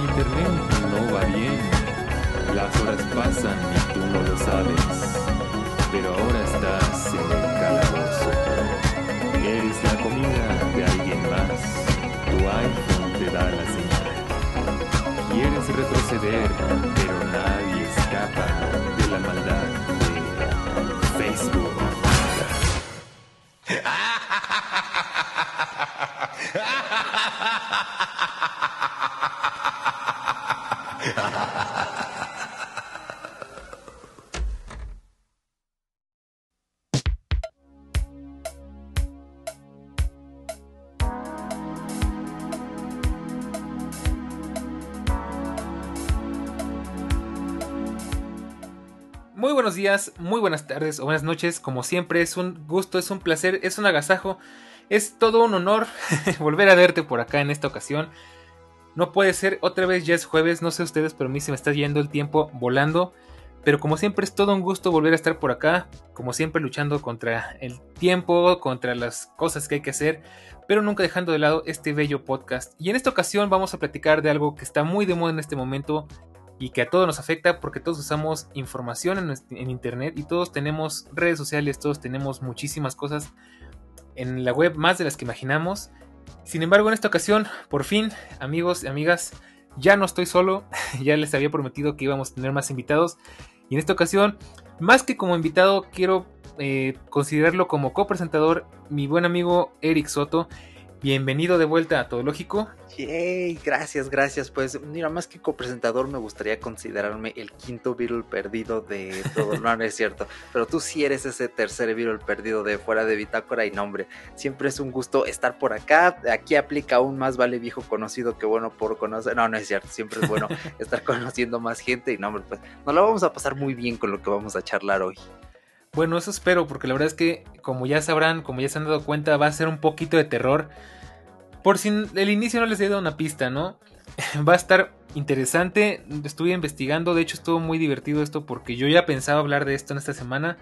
Internet no va bien. Las horas pasan y tú no lo sabes. Pero ahora estás en el calabozo. Eres la comida de alguien más. Tu iPhone te da la señal. Quieres retroceder, pero nadie escapa de la maldad de Facebook. muy buenas tardes o buenas noches, como siempre es un gusto, es un placer, es un agasajo, es todo un honor volver a verte por acá en esta ocasión. No puede ser, otra vez ya es jueves, no sé ustedes, pero a mí se me está yendo el tiempo volando. Pero como siempre es todo un gusto volver a estar por acá, como siempre luchando contra el tiempo, contra las cosas que hay que hacer, pero nunca dejando de lado este bello podcast. Y en esta ocasión vamos a platicar de algo que está muy de moda en este momento y que a todos nos afecta porque todos usamos información en, internet y todos tenemos redes sociales, todos tenemos muchísimas cosas en la web, más de las que imaginamos. Sin embargo, en esta ocasión, por fin, amigos y amigas, ya no estoy solo, ya les había prometido que íbamos a tener más invitados y en esta ocasión, más que como invitado, quiero eh, considerarlo como copresentador, mi buen amigo Eric Soto. Bienvenido de vuelta a Todo Lógico. Yay, gracias, gracias. Pues mira, más que copresentador me gustaría considerarme el quinto Beatle perdido de todo. No, no es cierto. Pero tú sí eres ese tercer Beatle perdido de fuera de Bitácora y nombre. Siempre es un gusto estar por acá. Aquí aplica aún más vale viejo conocido que bueno por conocer. No, no es cierto. Siempre es bueno estar conociendo más gente y nombre. Pues nos la vamos a pasar muy bien con lo que vamos a charlar hoy. Bueno, eso espero, porque la verdad es que, como ya sabrán, como ya se han dado cuenta, va a ser un poquito de terror. Por si el inicio no les he dado una pista, ¿no? Va a estar interesante. Estuve investigando, de hecho estuvo muy divertido esto porque yo ya pensaba hablar de esto en esta semana.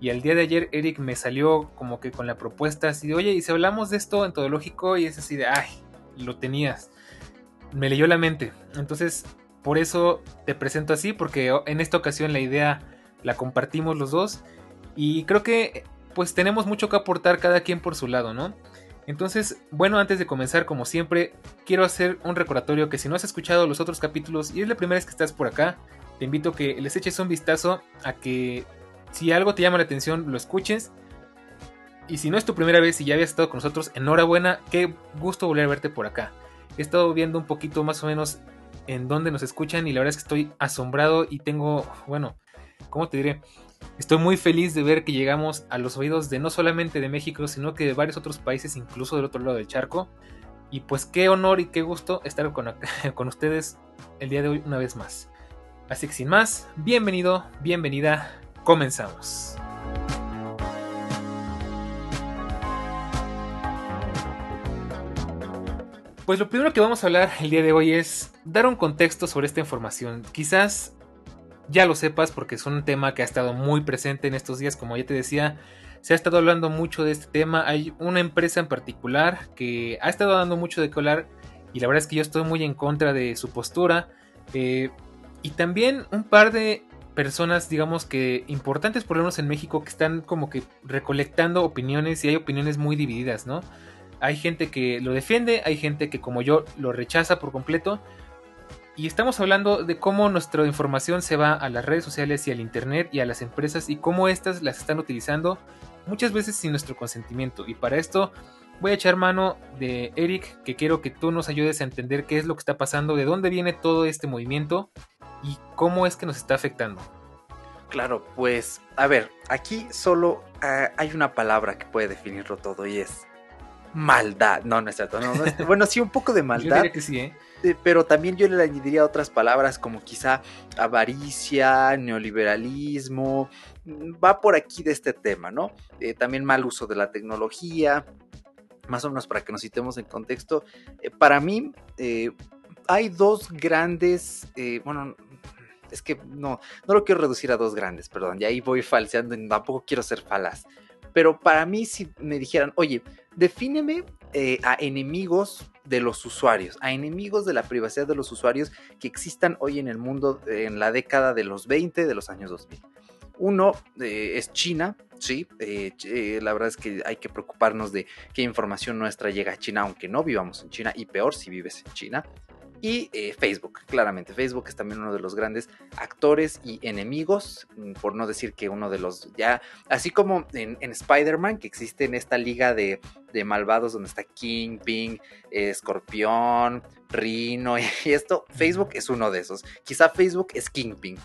Y al día de ayer Eric me salió como que con la propuesta así de, oye, ¿y si hablamos de esto en todo lógico? Y es así de, ay, lo tenías. Me leyó la mente. Entonces, por eso te presento así, porque en esta ocasión la idea la compartimos los dos. Y creo que pues tenemos mucho que aportar cada quien por su lado, ¿no? Entonces, bueno, antes de comenzar, como siempre, quiero hacer un recordatorio que si no has escuchado los otros capítulos y es la primera vez que estás por acá, te invito a que les eches un vistazo a que si algo te llama la atención, lo escuches. Y si no es tu primera vez y ya habías estado con nosotros, enhorabuena, qué gusto volver a verte por acá. He estado viendo un poquito más o menos en dónde nos escuchan y la verdad es que estoy asombrado y tengo, bueno, ¿cómo te diré? Estoy muy feliz de ver que llegamos a los oídos de no solamente de México, sino que de varios otros países, incluso del otro lado del charco. Y pues qué honor y qué gusto estar con, ustedes el día de hoy una vez más. Así que sin más, bienvenido, bienvenida, comenzamos. Pues lo primero que vamos a hablar el día de hoy es dar un contexto sobre esta información. Quizás ya lo sepas porque es un tema que ha estado muy presente en estos días, como ya te decía, se ha estado hablando mucho de este tema. Hay una empresa en particular que ha estado dando mucho de colar y la verdad es que yo estoy muy en contra de su postura. Eh, y también un par de personas, digamos que importantes por lo menos en México, que están como que recolectando opiniones y hay opiniones muy divididas, ¿no? Hay gente que lo defiende, hay gente que como yo lo rechaza por completo. Y estamos hablando de cómo nuestra información se va a las redes sociales y al Internet y a las empresas y cómo éstas las están utilizando muchas veces sin nuestro consentimiento. Y para esto voy a echar mano de Eric, que quiero que tú nos ayudes a entender qué es lo que está pasando, de dónde viene todo este movimiento y cómo es que nos está afectando. Claro, pues a ver, aquí solo ah, hay una palabra que puede definirlo todo y es maldad. No, no es cierto. No, bueno, sí, un poco de maldad. Yo diría que sí, ¿eh? ¿Eh? Pero también yo le añadiría otras palabras como quizá avaricia, neoliberalismo. Va por aquí de este tema, ¿no? Eh, también mal uso de la tecnología. Más o menos para que nos citemos en contexto. Eh, para mí, hay dos grandes. bueno, es que no, no lo quiero reducir a dos grandes, perdón. Y ahí voy falseando y tampoco quiero ser falaz. Pero para mí, si me dijeran, oye, defíneme a enemigos de los usuarios, a enemigos de la privacidad de los usuarios que existan hoy en el mundo en la década de los 20, de los años 2000. Uno eh, es China, sí, eh, la verdad es que hay que preocuparnos de qué información nuestra llega a China, aunque no vivamos en China, y peor si vives en China. Y eh, Facebook, claramente. Facebook es también uno de los grandes actores y enemigos, mm, por no decir que uno de los ya, así como en, Spider-Man, que existe en esta liga de, malvados donde está Kingpin, Escorpión, Rino y esto, Facebook es uno de esos. Quizá Facebook es Kingpin.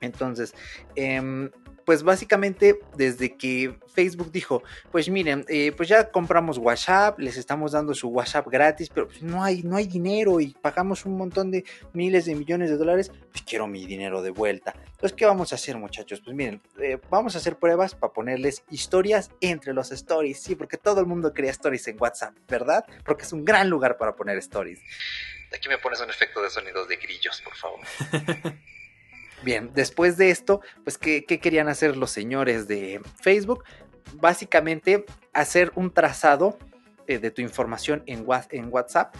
Entonces, eh, pues básicamente desde que Facebook dijo, pues miren, eh, pues ya compramos WhatsApp, les estamos dando su WhatsApp gratis, pero pues no hay, no hay dinero y pagamos un montón de miles de millones de dólares, pues quiero mi dinero de vuelta. Entonces, ¿qué vamos a hacer muchachos? Pues miren, eh, vamos a hacer pruebas para ponerles historias entre los stories, sí, porque todo el mundo crea stories en WhatsApp, ¿verdad? Porque es un gran lugar para poner stories. Aquí me pones un efecto de sonidos de grillos, por favor. Bien, después de esto, pues, ¿qué, querían hacer los señores de Facebook? Básicamente, hacer un trazado eh, de tu información en, WhatsApp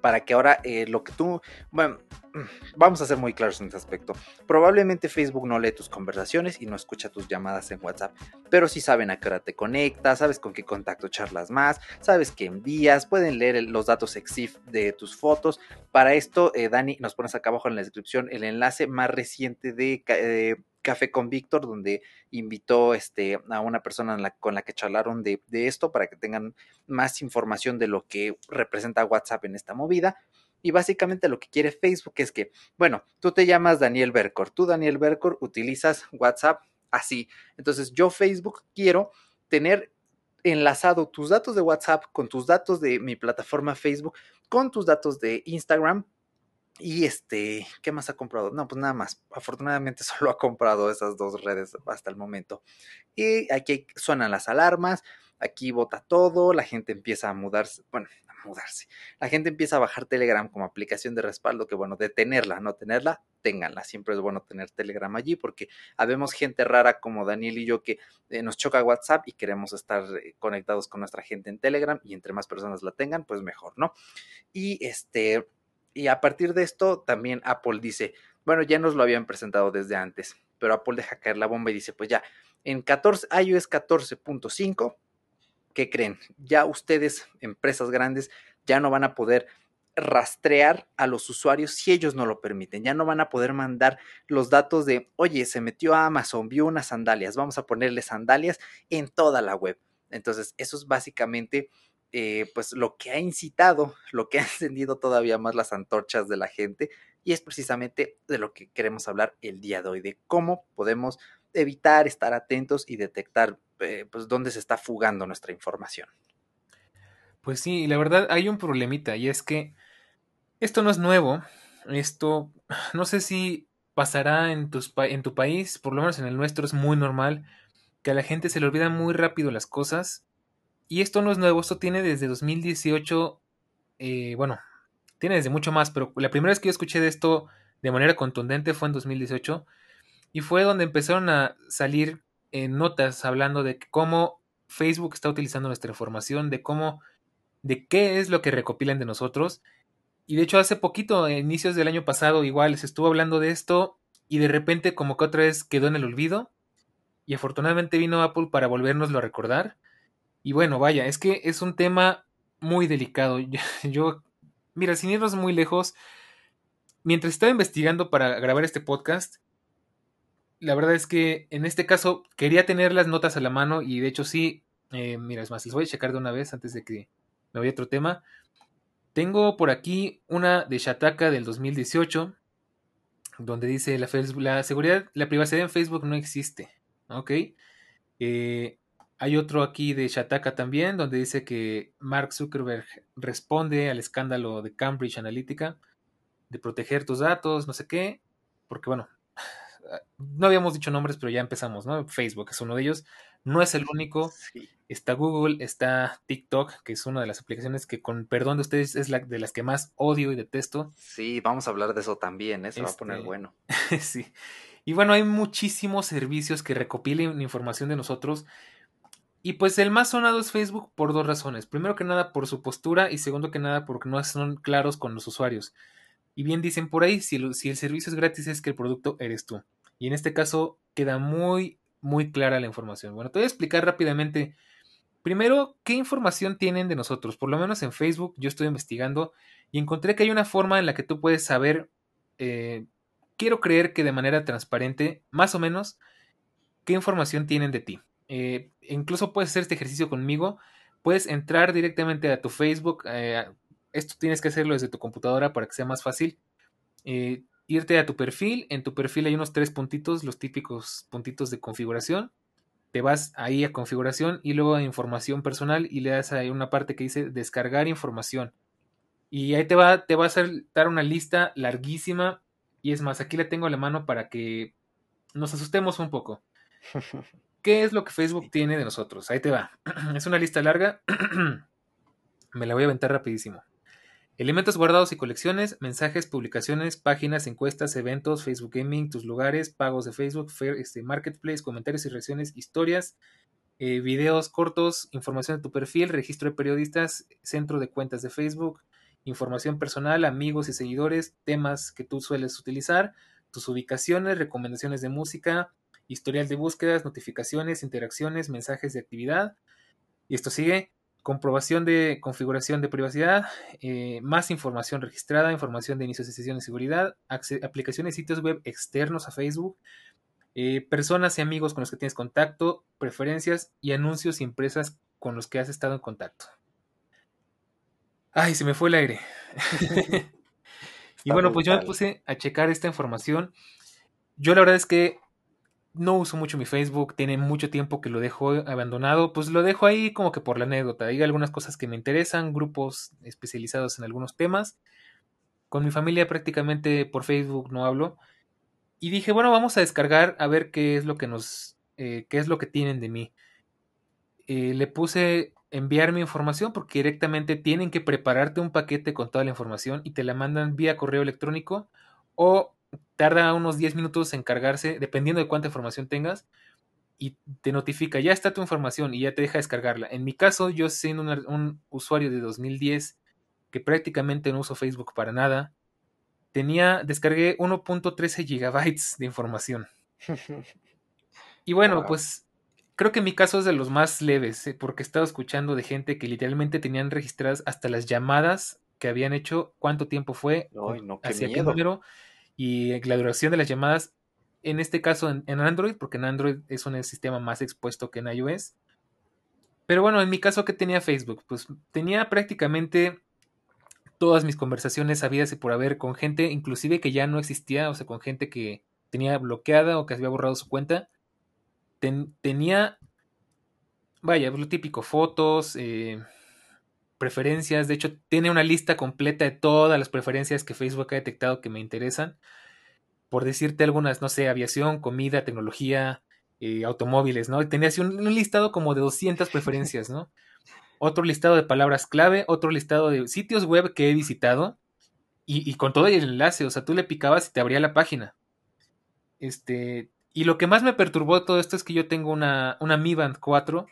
para que ahora eh, lo que tú, bueno, vamos a ser muy claros en este aspecto. Probablemente Facebook no lee tus conversaciones y no escucha tus llamadas en WhatsApp, pero sí saben a qué hora te conectas, sabes con qué contacto charlas más, sabes qué envías, pueden leer los datos EXIF de tus fotos. Para esto, eh, Dani, nos pones acá abajo en la descripción el enlace más reciente de... Eh, Café con Víctor, donde invitó este, a una persona con la que charlaron de, de, esto para que tengan más información de lo que representa WhatsApp en esta movida. Y básicamente lo que quiere Facebook es que, bueno, tú te llamas Daniel Bercor, tú Daniel Bercor utilizas WhatsApp así. Entonces yo Facebook quiero tener enlazado tus datos de WhatsApp con tus datos de mi plataforma Facebook, con tus datos de Instagram. Y este, ¿qué más ha comprado? No, pues nada más. Afortunadamente solo ha comprado esas dos redes hasta el momento. Y aquí suenan las alarmas, aquí vota todo, la gente empieza a mudarse, bueno, mudarse. La gente empieza a bajar Telegram como aplicación de respaldo, que bueno, de tenerla, no tenerla, ténganla. Siempre es bueno tener Telegram allí porque habemos gente rara como Daniel y yo que eh, nos choca WhatsApp y queremos estar eh, conectados con nuestra gente en Telegram y entre más personas la tengan, pues mejor, ¿no? Y este, y a partir de esto también Apple dice, bueno, ya nos lo habían presentado desde antes, pero Apple deja caer la bomba y dice, pues ya, en 14, iOS 14.5 ¿qué creen? Ya ustedes, empresas grandes, ya no van a poder rastrear a los usuarios si ellos no lo permiten. Ya no van a poder mandar los datos de, oye, se metió a Amazon, vio unas sandalias, vamos a ponerle sandalias en toda la web. Entonces, eso es básicamente eh, pues lo que ha incitado, lo que ha encendido todavía más las antorchas de la gente y es precisamente de lo que queremos hablar el día de hoy, de cómo podemos evitar estar atentos y detectar eh, pues, dónde se está fugando nuestra información. Pues sí, la verdad hay un problemita y es que esto no es nuevo. Esto no sé si pasará en, tus, en tu país, por lo menos en el nuestro es muy normal que a la gente se le olvidan muy rápido las cosas. Y esto no es nuevo, esto tiene desde 2018, eh, bueno, tiene desde mucho más, pero la primera vez que yo escuché de esto de manera contundente fue en 2018 y fue donde empezaron a salir notas hablando de cómo Facebook está utilizando nuestra información, de cómo, de qué es lo que recopilan de nosotros. Y de hecho hace poquito, inicios del año pasado, igual se estuvo hablando de esto y de repente como que otra vez quedó en el olvido. Y afortunadamente vino Apple para volvernoslo a recordar. Y bueno, vaya, es que es un tema muy delicado. Yo, mira, sin irnos muy lejos, mientras estaba investigando para grabar este podcast, la verdad es que en este caso quería tener las notas a la mano y de hecho sí, eh, mira, es más, les voy a checar de una vez antes de que me vaya a otro tema. Tengo por aquí una de Shataka del 2018, donde dice la, la seguridad, la privacidad en Facebook no existe. Ok. Eh, hay otro aquí de Shataka también, donde dice que Mark Zuckerberg responde al escándalo de Cambridge Analytica, de proteger tus datos, no sé qué, porque bueno, no habíamos dicho nombres, pero ya empezamos, ¿no? Facebook es uno de ellos. No es el único. Está Google, está TikTok, que es una de las aplicaciones que, con perdón de ustedes, es la de las que más odio y detesto. Sí, vamos a hablar de eso también, ¿eh? Se va a poner este, bueno. sí. Y bueno, hay muchísimos servicios que recopilen información de nosotros. Y pues el más sonado es Facebook por dos razones. Primero que nada por su postura y segundo que nada porque no son claros con los usuarios. Y bien dicen por ahí, si, el servicio es gratis es que el producto eres tú. Y en este caso queda muy, muy clara la información. Bueno, te voy a explicar rápidamente. Primero, ¿qué información tienen de nosotros? Por lo menos en Facebook yo estoy investigando y encontré que hay una forma en la que tú puedes saber, eh, quiero creer que de manera transparente, más o menos, qué información tienen de ti. Eh, incluso puedes hacer este ejercicio conmigo. Puedes entrar directamente a tu Facebook. Eh, esto tienes que hacerlo desde tu computadora para que sea más fácil irte a tu perfil. En tu perfil hay unos tres puntitos, los típicos puntitos de configuración. Te vas ahí a configuración y luego a información personal y le das ahí una parte que dice descargar información. Y ahí te va, te va a dar una lista larguísima. Y es más, aquí la tengo a la mano para que nos asustemos un poco. ¿Qué es lo que Facebook tiene de nosotros? Ahí te va. Es una lista larga. Me la voy a aventar rapidísimo. Elementos guardados y colecciones, mensajes, publicaciones, páginas, encuestas, eventos, Facebook Gaming, tus lugares, pagos de Facebook, este, Marketplace, comentarios y reacciones, historias, eh, videos cortos, información de tu perfil, registro de periodistas, centro de cuentas de Facebook, información personal, amigos y seguidores, temas que tú sueles utilizar, tus ubicaciones, recomendaciones de música, historial de búsquedas, notificaciones, interacciones, mensajes de actividad. Y esto sigue comprobación de configuración de privacidad, eh, más información registrada, información de inicio de sesión de seguridad, aplicaciones y sitios web externos a Facebook, eh, personas y amigos con los que tienes contacto, preferencias y anuncios y empresas con los que has estado en contacto. Ay, se me fue el aire. y bueno, pues yo me puse a checar esta información. Yo la verdad es que no uso mucho mi Facebook, tiene mucho tiempo que lo dejo abandonado, pues lo dejo ahí como que por la anécdota. Hay algunas cosas que me interesan, grupos especializados en algunos temas. Con mi familia prácticamente por Facebook no hablo. Y dije, bueno, vamos a descargar a ver qué es lo que nos, eh, qué es lo que tienen de mí. Eh, le puse enviarme información porque directamente tienen que prepararte un paquete con toda la información y te la mandan vía correo electrónico o tarda unos 10 minutos en cargarse, dependiendo de cuánta información tengas, y te notifica, ya está tu información y ya te deja descargarla. En mi caso, yo siendo un, usuario de 2010 que prácticamente no uso Facebook para nada, tenía, descargué 1.13 gigabytes de información. Y bueno, pues creo que mi caso es de los más leves, eh, porque he estado escuchando de gente que literalmente tenían registradas hasta las llamadas que habían hecho, cuánto tiempo fue, hacia qué número y la duración de las llamadas en este caso en, Android, porque en Android es un sistema más expuesto que en iOS. Pero bueno, en mi caso que tenía Facebook, pues tenía prácticamente todas mis conversaciones habidas y por haber con gente, inclusive que ya no existía, o sea, con gente que tenía bloqueada o que había borrado su cuenta. tenía, vaya, lo típico, fotos, eh, preferencias. De hecho, tiene una lista completa de todas las preferencias que Facebook ha detectado que me interesan por decirte algunas, no sé, aviación, comida, tecnología, eh, automóviles, ¿no? Tenía así un, listado como de 200 preferencias, ¿no? Otro listado de palabras clave, otro listado de sitios web que he visitado y, con todo el enlace, o sea, tú le picabas y te abría la página. Este, y lo que más me perturbó todo esto es que yo tengo una, una Mi Band 4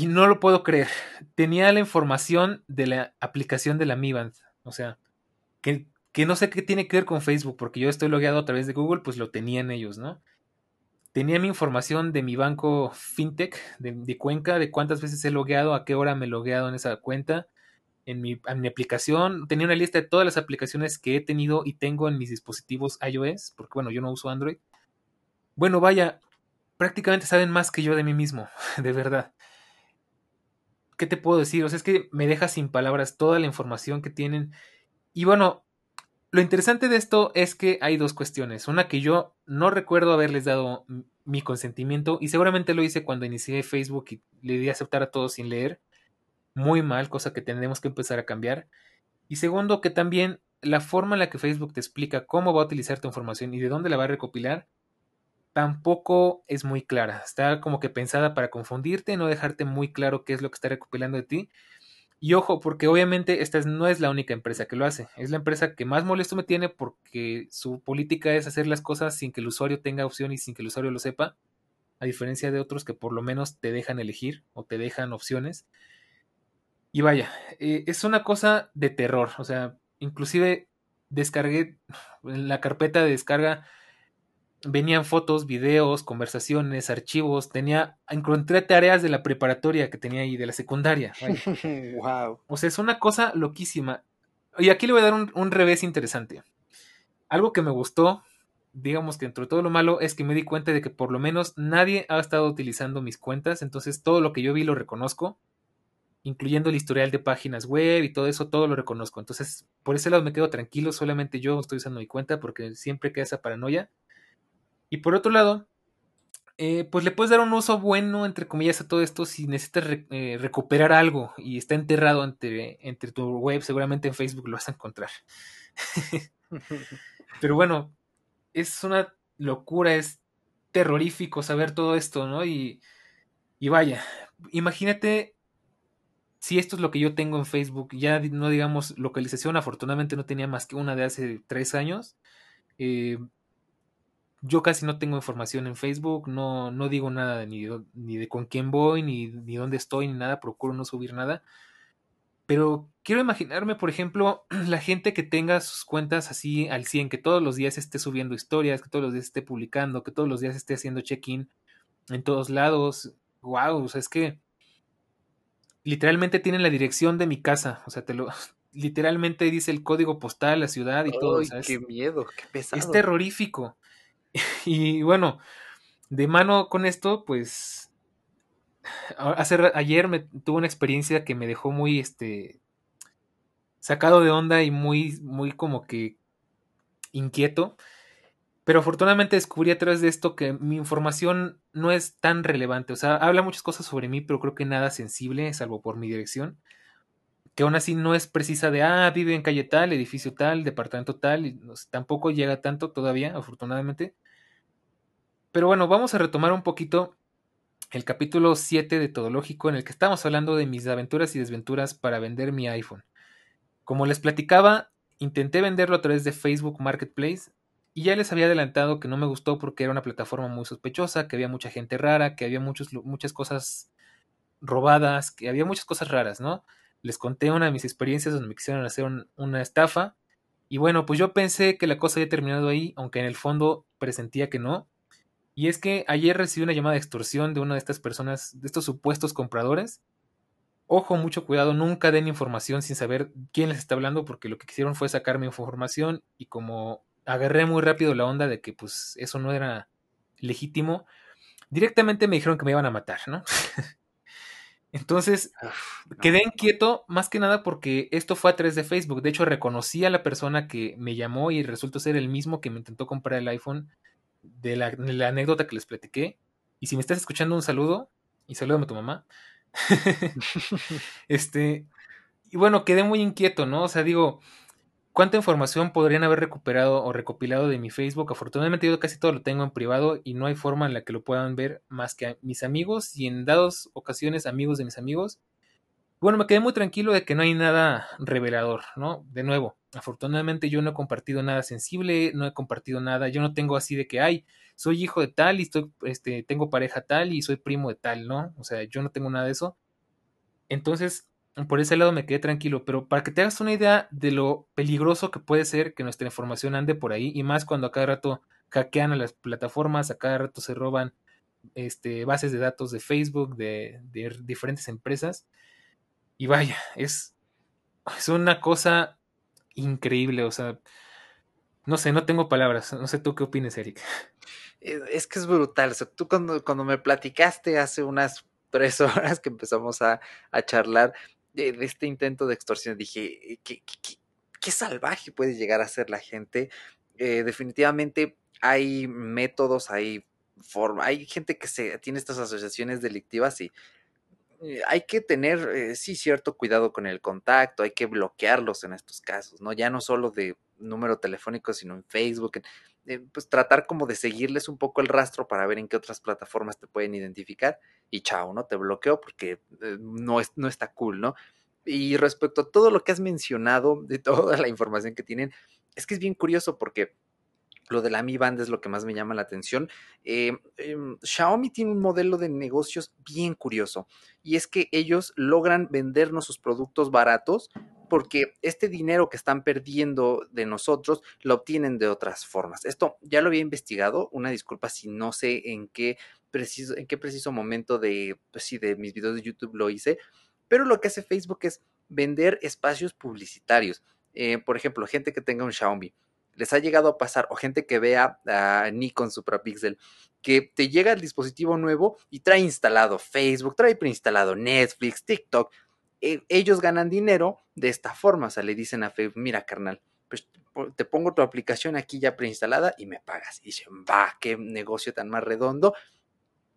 y no lo puedo creer. Tenía la información de la aplicación de la Mi Band, o sea, que que no sé qué tiene que ver con Facebook, porque yo estoy logueado a través de Google, pues lo tenían ellos, ¿no? Tenía mi información de mi banco FinTech, de, Cuenca, de cuántas veces he logueado, a qué hora me he logueado en esa cuenta, en mi, en mi aplicación. Tenía una lista de todas las aplicaciones que he tenido y tengo en mis dispositivos iOS, porque bueno, yo no uso Android. Bueno, vaya, prácticamente saben más que yo de mí mismo, de verdad. ¿Qué te puedo decir? O sea, es que me deja sin palabras toda la información que tienen. Y bueno, lo interesante de esto es que hay dos cuestiones. Una que yo no recuerdo haberles dado mi consentimiento y seguramente lo hice cuando inicié Facebook y le di a aceptar a todos sin leer. Muy mal, cosa que tenemos que empezar a cambiar. Y segundo, que también la forma en la que Facebook te explica cómo va a utilizar tu información y de dónde la va a recopilar tampoco es muy clara. Está como que pensada para confundirte, no dejarte muy claro qué es lo que está recopilando de ti y ojo, porque obviamente esta no es la única empresa que lo hace. Es la empresa que más molesto me tiene porque su política es hacer las cosas sin que el usuario tenga opción y sin que el usuario lo sepa. A diferencia de otros que por lo menos te dejan elegir o te dejan opciones. Y vaya, eh, es una cosa de terror. O sea, inclusive descargué en la carpeta de descarga venían fotos, videos, conversaciones, archivos, tenía, encontré tareas de la preparatoria que tenía ahí, de la secundaria. wow. O sea, es una cosa loquísima. Y aquí le voy a dar un, revés interesante. Algo que me gustó, digamos que dentro de todo lo malo, es que me di cuenta de que por lo menos nadie ha estado utilizando mis cuentas, entonces todo lo que yo vi lo reconozco, incluyendo el historial de páginas web y todo eso, todo lo reconozco. Entonces, por ese lado me quedo tranquilo, solamente yo estoy usando mi cuenta porque siempre queda esa paranoia y por otro lado, eh, pues le puedes dar un uso bueno, entre comillas, a todo esto si necesitas eh, recuperar algo y está enterrado entre, entre tu web, seguramente en Facebook lo vas a encontrar. Pero bueno, es una locura, es terrorífico saber todo esto, ¿no? Y, y vaya, imagínate si esto es lo que yo tengo en Facebook, ya no digamos localización, afortunadamente no tenía más que una de hace tres años. Eh, yo casi no tengo información en Facebook, no, no digo nada ni, ni de con quién voy, ni, ni dónde estoy, ni nada, procuro no subir nada. Pero quiero imaginarme, por ejemplo, la gente que tenga sus cuentas así al 100, que todos los días esté subiendo historias, que todos los días esté publicando, que todos los días esté haciendo check-in en todos lados. Wow, o sea, es que literalmente tienen la dirección de mi casa, o sea, te lo literalmente dice el código postal, la ciudad y todo. qué miedo, qué pesado. Es terrorífico. y bueno, de mano con esto, pues ayer me tuve una experiencia que me dejó muy este sacado de onda y muy muy como que inquieto. Pero afortunadamente descubrí a través de esto que mi información no es tan relevante. O sea, habla muchas cosas sobre mí, pero creo que nada sensible, salvo por mi dirección. Que aún así no es precisa de, ah, vive en calle tal, edificio tal, departamento tal. Y tampoco llega tanto todavía, afortunadamente. Pero bueno, vamos a retomar un poquito el capítulo 7 de Todológico en el que estamos hablando de mis aventuras y desventuras para vender mi iPhone. Como les platicaba, intenté venderlo a través de Facebook Marketplace y ya les había adelantado que no me gustó porque era una plataforma muy sospechosa, que había mucha gente rara, que había muchos, muchas cosas robadas, que había muchas cosas raras, ¿no? Les conté una de mis experiencias donde me quisieron hacer una estafa. Y bueno, pues yo pensé que la cosa había terminado ahí, aunque en el fondo presentía que no. Y es que ayer recibí una llamada de extorsión de una de estas personas, de estos supuestos compradores. Ojo, mucho cuidado, nunca den información sin saber quién les está hablando, porque lo que quisieron fue sacarme información y como agarré muy rápido la onda de que pues eso no era legítimo, directamente me dijeron que me iban a matar, ¿no? Entonces, quedé inquieto más que nada porque esto fue a través de Facebook. De hecho, reconocí a la persona que me llamó y resultó ser el mismo que me intentó comprar el iPhone de la, anécdota que les platiqué. Y si me estás escuchando, un saludo y salúdame a tu mamá. este, y bueno, quedé muy inquieto, ¿no? O sea, digo, ¿Cuánta información podrían haber recuperado o recopilado de mi Facebook? Afortunadamente yo casi todo lo tengo en privado y no hay forma en la que lo puedan ver más que mis amigos y en dadas ocasiones amigos de mis amigos. Bueno, me quedé muy tranquilo de que no hay nada revelador, ¿no? De nuevo, afortunadamente yo no he compartido nada sensible, no he compartido nada, yo no tengo así de que, ay, soy hijo de tal y estoy, este, tengo pareja tal y soy primo de tal, ¿no? O sea, yo no tengo nada de eso. Entonces, por ese lado me quedé tranquilo, pero para que te hagas una idea de lo peligroso que puede ser que nuestra información ande por ahí, y más cuando a cada rato hackean a las plataformas, a cada rato se roban este, bases de datos de Facebook, de, diferentes empresas, y vaya, es, es una cosa increíble, o sea, no sé, no tengo palabras, no sé tú qué opinas, Eric. Es que es brutal, o sea, tú cuando, cuando me platicaste hace unas tres horas que empezamos a, a charlar, de, este intento de extorsión. Dije, eh, ¿qué, qué, salvaje puede llegar a ser la gente? Eh, definitivamente hay métodos, hay forma, hay gente que se tiene estas asociaciones delictivas y eh, hay que tener, sí, cierto cuidado con el contacto, hay que bloquearlos en estos casos, ¿no? Ya no solo de número telefónico, sino en Facebook, pues tratar como de seguirles un poco el rastro para ver en qué otras plataformas te pueden identificar y chao, ¿no? Te bloqueo porque eh, no, es, no está cool, ¿no? Y respecto a todo lo que has mencionado, de toda la información que tienen, es que es bien curioso porque lo de la Mi Band es lo que más me llama la atención. Eh, em, Xiaomi tiene un modelo de negocios bien curioso y es que ellos logran vendernos sus productos baratos porque este dinero que están perdiendo de nosotros lo obtienen de otras formas. Esto ya lo había investigado, una disculpa si no sé en qué preciso, en qué preciso momento de, pues de mis videos de YouTube lo hice, pero lo que hace Facebook es vender espacios publicitarios. Eh, por ejemplo, gente que tenga un Xiaomi, les ha llegado a pasar, o gente que vea a Nikon Suprapixel, que te llega el dispositivo nuevo y trae instalado Facebook, trae preinstalado Netflix, TikTok. E, ellos ganan dinero de esta forma, o sea, le dicen a Facebook, mira carnal, pues te pongo tu aplicación aquí ya preinstalada y me pagas. Y dicen, va, qué negocio tan más redondo.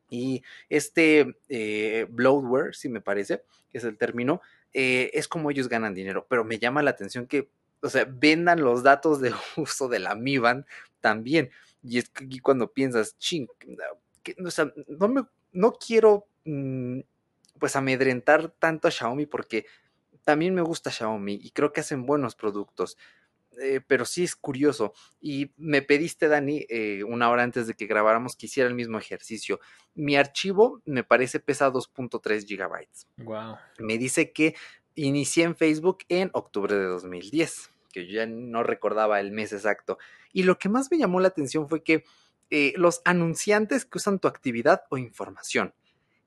Y este eh, bloatware, si me parece, que es el término, eh, es como ellos ganan dinero. Pero me llama la atención que, o sea, vendan los datos de uso de la Mi Band también. Y es que aquí cuando piensas, ching, o sea, no, me, no quiero mm, pues amedrentar tanto a Xiaomi porque también me gusta Xiaomi y creo que hacen buenos productos. Eh, pero sí es curioso. Y me pediste, Dani, eh, una hora antes de que grabáramos que hiciera el mismo ejercicio. Mi archivo me parece pesa 2.3 gigabytes. Wow. Me dice que inicié en Facebook en octubre de 2010, que yo ya no recordaba el mes exacto. Y lo que más me llamó la atención fue que eh, los anunciantes que usan tu actividad o información.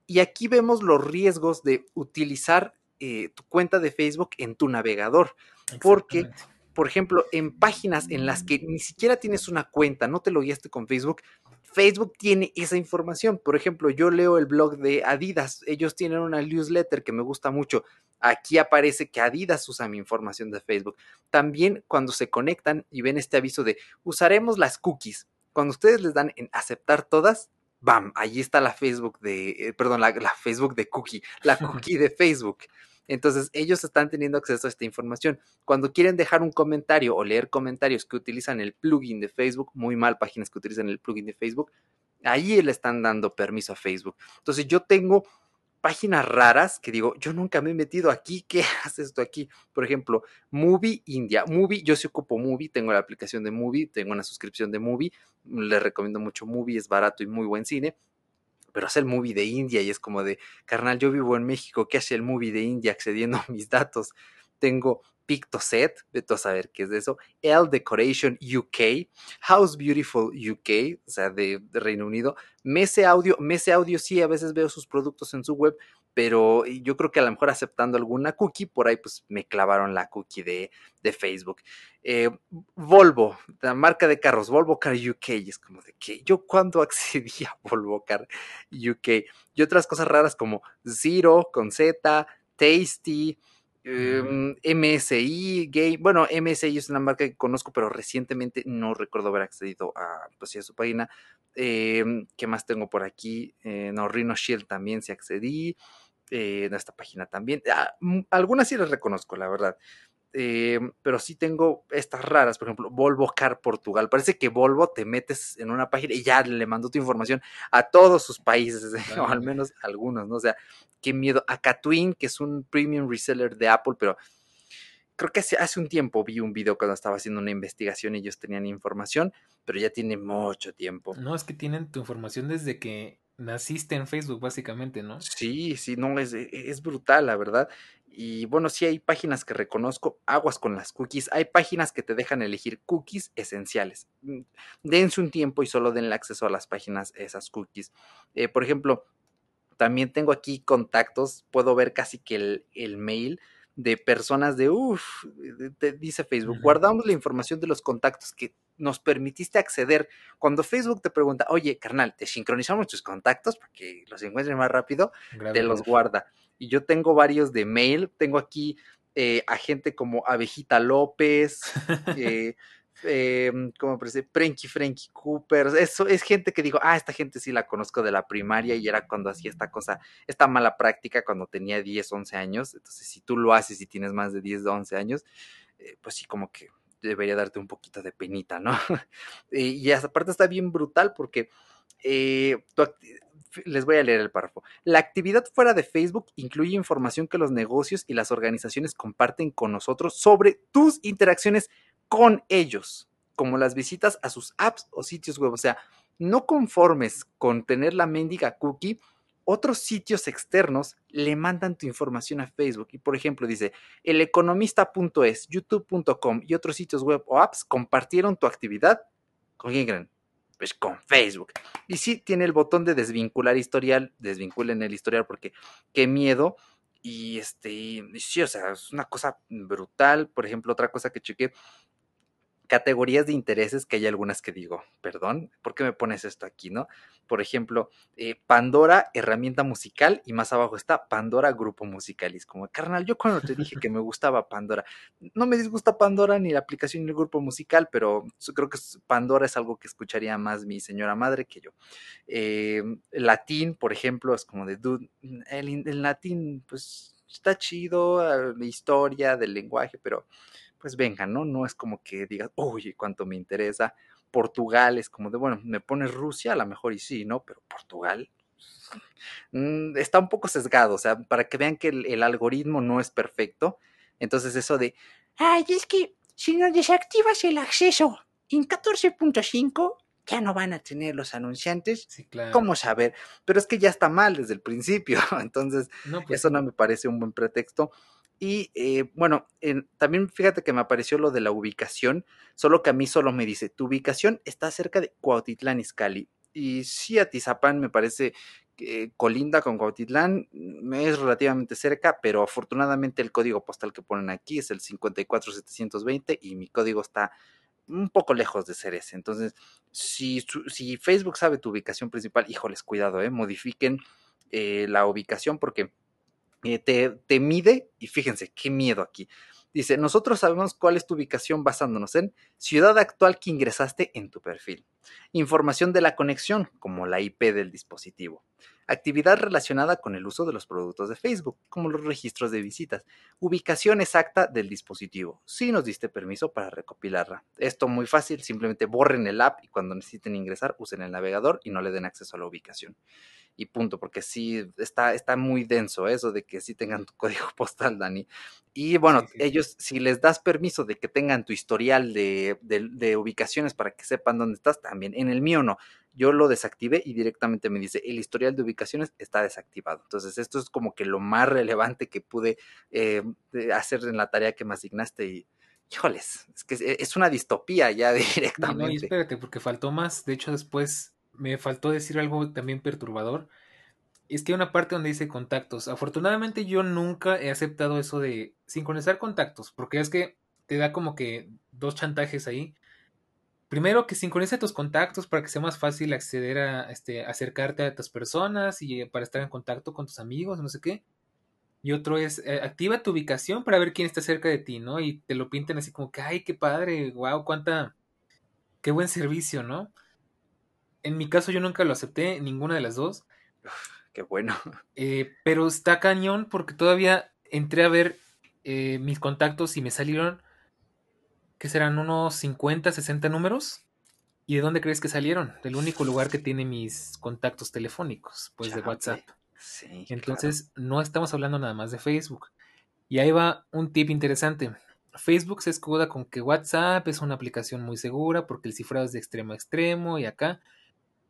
Y aquí vemos los riesgos de utilizar tu cuenta de Facebook en tu navegador. Porque por ejemplo, en páginas en las que ni siquiera tienes una cuenta, no te lo guiaste con Facebook, Facebook tiene esa información. Por ejemplo, yo leo el blog de Adidas, ellos tienen una newsletter que me gusta mucho. Aquí aparece que Adidas usa mi información de Facebook. También cuando se conectan y ven este aviso de usaremos las cookies, cuando ustedes les dan en aceptar todas, ¡bam! Allí está la Facebook de, eh, perdón, la, la Facebook de cookie, la cookie de Facebook. Entonces, ellos están teniendo acceso a esta información. Cuando quieren dejar un comentario o leer comentarios que utilizan el plugin de Facebook, muy mal páginas que utilizan el plugin de Facebook, Ahí le están dando permiso a Facebook. Entonces yo tengo páginas raras que digo, yo nunca me he metido aquí, ¿qué hace esto aquí? Por ejemplo, Movie India. Movie, yo sí ocupo Movie, tengo la aplicación de Movie, tengo una suscripción de Movie, les recomiendo mucho Movie, es barato y muy buen cine. Pero hace el movie de India y es como de, carnal, yo vivo en México, ¿qué hace el movie de India accediendo a mis datos? Tengo Pictoset, de a saber qué es de eso, L Decoration UK, House Beautiful UK, o sea, de, Reino Unido, Mese Audio, Mese Audio sí, a veces veo sus productos en su web, pero yo creo que a lo mejor aceptando alguna cookie, por ahí pues me clavaron la cookie de, de Facebook. Eh, Volvo, la marca de carros, Volvo Car UK, es como de que yo cuando accedí a Volvo Car UK, y otras cosas raras como Zero con Z, Tasty, MSI em, Game, bueno, MSI es una marca que conozco, pero recientemente no recuerdo haber accedido a, pues, a su página. Em, ¿Qué más tengo por aquí? Eh, no, Rhino Shield también se accedí. Eh, en esta página también. Ah, algunas sí las reconozco, la verdad. Eh, pero sí tengo estas raras, por ejemplo, Volvo Car Portugal. Parece que Volvo te metes en una página y ya le mandó tu información a todos sus países, o al menos algunos, ¿no? O sea, qué miedo. A Catwin, que es un premium reseller de Apple, pero creo que hace, hace un tiempo vi un video cuando estaba haciendo una investigación y ellos tenían información, pero ya tiene mucho tiempo. No, es que tienen tu información desde que naciste en Facebook, básicamente, ¿no? Sí, sí, no, es, es brutal, la verdad. Y bueno, sí hay páginas que reconozco, aguas con las cookies. Hay páginas que te dejan elegir cookies esenciales. Mm, dense un tiempo y solo denle acceso a las páginas, esas cookies. Eh, por ejemplo, también tengo aquí contactos, puedo ver casi que el, mail de personas de, uff, dice Facebook, guardamos la información de los contactos que nos permitiste acceder. Cuando Facebook te pregunta, oye, carnal, te sincronizamos tus contactos para que los encuentres más rápido, te los guarda y yo tengo varios de mail, tengo aquí eh, a gente como Abejita López, eh, eh, ¿cómo parece? Frankie Frankie Cooper, eso es gente que digo, ah, esta gente sí la conozco de la primaria y era cuando hacía esta cosa, esta mala práctica cuando tenía 10, 11 años, entonces si tú lo haces y tienes más de 10, 11 años, eh, pues sí, como que debería darte un poquito de penita, ¿no? y esa parte está bien brutal porque eh, les voy a leer el párrafo. La actividad fuera de Facebook incluye información que los negocios y las organizaciones comparten con nosotros sobre tus interacciones con ellos, como las visitas a sus apps o sitios web. O sea, no conformes con tener la mendiga cookie, otros sitios externos le mandan tu información a Facebook. Y por ejemplo, dice, eleconomista.es, youtube.com y otros sitios web o apps compartieron tu actividad. ¿Con quién creen? pues con Facebook. Y sí tiene el botón de desvincular historial, desvinculen el historial porque qué miedo. Y este, sí, o sea, es una cosa brutal. Por ejemplo, otra cosa que chequé categorías de intereses que hay algunas que digo, perdón, ¿por qué me pones esto aquí, no? Por ejemplo, eh, Pandora, herramienta musical, y más abajo está Pandora, grupo musical. Y es como, carnal, yo cuando te dije que me gustaba Pandora, no me disgusta Pandora ni la aplicación ni el grupo musical, pero creo que Pandora es algo que escucharía más mi señora madre que yo. Eh, latín, por ejemplo, es como de, dude, el, el latín, pues está chido, ah, la historia del lenguaje, pero pues venga, ¿no? No es como que digas, oye, cuánto me interesa. Portugal es como de, bueno, me pones Rusia, a lo mejor y sí, ¿no? Pero Portugal mm, está un poco sesgado, o sea, para que vean que el, algoritmo no es perfecto. Entonces eso de, ay, es que si no desactivas el acceso en 14.5, ya no van a tener los anunciantes. Sí, claro. ¿Cómo saber? Pero es que ya está mal desde el principio. Entonces, pues eso no me parece un buen pretexto. Y eh, bueno, también fíjate que me apareció lo de la ubicación, solo que a mí solo me dice, tu ubicación está cerca de Cuautitlán Izcalli. Y sí, Atizapán me parece que colinda con Cuautitlán, es relativamente cerca, pero afortunadamente el código postal que ponen aquí es el 54720 y mi código está un poco lejos de ser ese. Entonces, si, si Facebook sabe tu ubicación principal, híjoles, cuidado, ¿eh? modifiquen eh, la ubicación porque eh, te, mide y fíjense, qué miedo aquí. Dice, nosotros sabemos cuál es tu ubicación basándonos en ciudad actual que ingresaste en tu perfil, información de la conexión, como la IP del dispositivo, Actividad relacionada con el uso de los productos de Facebook, como los registros de visitas. Ubicación exacta del dispositivo. Si nos diste permiso para recopilarla. Esto muy fácil, simplemente borren el app y cuando necesiten ingresar usen el navegador y no le den acceso a la ubicación y punto, porque sí está, está muy denso eso de que sí tengan tu código postal, Dani. Y bueno, ellos, si les das permiso de que tengan tu historial de, de, ubicaciones para que sepan dónde estás, también. En el mío no. Yo lo desactivé y directamente me dice, el historial de ubicaciones está desactivado. Entonces, esto es como que lo más relevante que pude eh, hacer en la tarea que me asignaste y, híjoles, es que es, una distopía ya directamente. No, y espérate, porque faltó más. De hecho, después me faltó decir algo también perturbador. Es que hay una parte donde dice contactos. Afortunadamente yo nunca he aceptado eso de sincronizar contactos, porque es que te da como que dos chantajes ahí. Primero que sincronice tus contactos para que sea más fácil acceder a este acercarte a tus personas y para estar en contacto con tus amigos, no sé qué. Y otro es eh, activa tu ubicación para ver quién está cerca de ti, ¿no? Y te lo pinten así como que, ay, qué padre, wow, cuánta, qué buen servicio, ¿no? En mi caso yo nunca lo acepté, ninguna de las dos. qué bueno. Eh, pero está cañón porque todavía entré a ver eh, mis contactos y me salieron, que serán unos 50, 60 números. ¿Y de dónde crees que salieron? Del único lugar que tiene mis contactos telefónicos, pues de WhatsApp. Sí, Entonces, no estamos hablando nada más de Facebook. Y ahí va un tip interesante. Facebook se escuda con que WhatsApp es una aplicación muy segura porque el cifrado es de extremo a extremo y acá.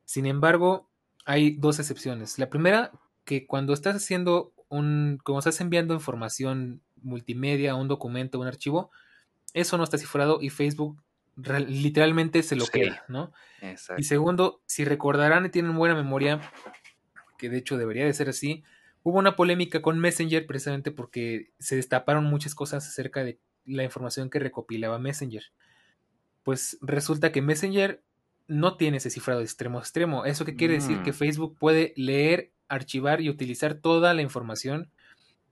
Sin embargo, hay dos excepciones. La primera, que cuando estás haciendo un, como estás enviando información multimedia, un documento, un archivo, eso no está cifrado y Facebook literalmente se lo cree, ¿no? Y segundo, si recordarán y tienen buena memoria, que de hecho debería de ser así, hubo una polémica con Messenger precisamente porque se destaparon muchas cosas acerca de la información que recopilaba Messenger. Pues resulta que Messenger no tiene ese cifrado de extremo a extremo. ¿Eso qué quiere decir? Que mm. Facebook puede leer, archivar y utilizar toda la información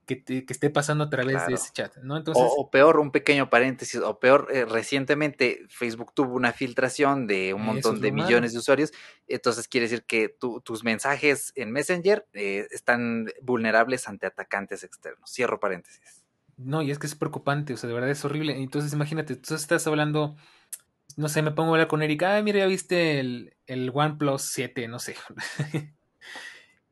que, esté pasando a través de ese chat, ¿no? Entonces, o, peor, un pequeño paréntesis, o peor, eh, recientemente Facebook tuvo una filtración de un montón de millones de usuarios, entonces quiere decir que tus mensajes en Messenger eh, están vulnerables ante atacantes externos. Cierro paréntesis. No, y es que es preocupante, o sea, de verdad es horrible. Entonces, imagínate, tú estás hablando no sé, me pongo a hablar con Erika, ah, mira, ya viste el, el OnePlus 7, no sé.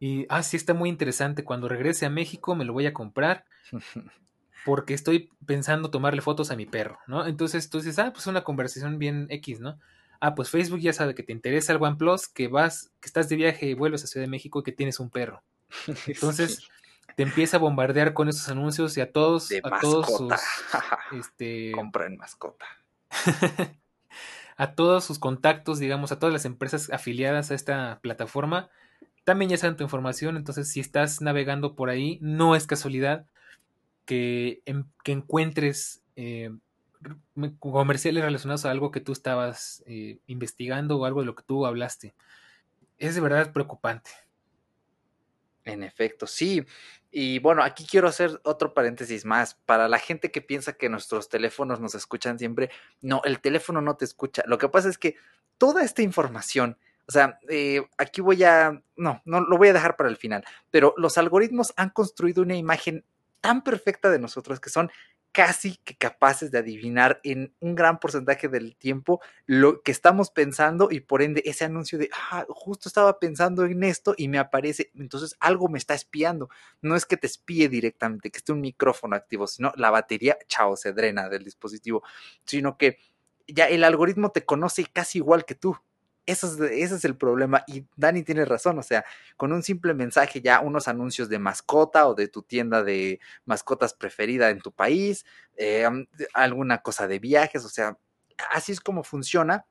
y, ah, sí, está muy interesante. Cuando regrese a México me lo voy a comprar porque estoy pensando tomarle fotos a mi perro, ¿no? Entonces tú dices, ah, pues una conversación bien X, ¿no? Ah, pues Facebook ya sabe que te interesa el OnePlus, que vas, que estás de viaje y vuelves a Ciudad de México y que tienes un perro. Entonces te empieza a bombardear con esos anuncios y a todos, a todos sus, este, compren mascota. a todos sus contactos, digamos, a todas las empresas afiliadas a esta plataforma. También ya saben tu información, entonces si estás navegando por ahí, no es casualidad que, encuentres eh, comerciales relacionados a algo que tú estabas eh, investigando o algo de lo que tú hablaste. Es de verdad preocupante. En efecto, sí. Y bueno, aquí quiero hacer otro paréntesis más. Para la gente que piensa que nuestros teléfonos nos escuchan siempre, no, el teléfono no te escucha. Lo que pasa es que toda esta información, o sea, eh, aquí voy a, no, no, lo voy a dejar para el final, pero los algoritmos han construido una imagen tan perfecta de nosotros que son casi que capaces de adivinar en un gran porcentaje del tiempo lo que estamos pensando y por ende ese anuncio de, ah, justo estaba pensando en esto y me aparece, entonces algo me está espiando. No es que te espíe directamente, que esté un micrófono activo, sino la batería, chao, se drena del dispositivo, sino que ya el algoritmo te conoce casi igual que tú. Eso es, ese es el problema. Y Dani tiene razón, o sea, con un simple mensaje ya unos anuncios de mascota o de tu tienda de mascotas preferida en tu país, eh, alguna cosa de viajes, o sea, así es como funciona.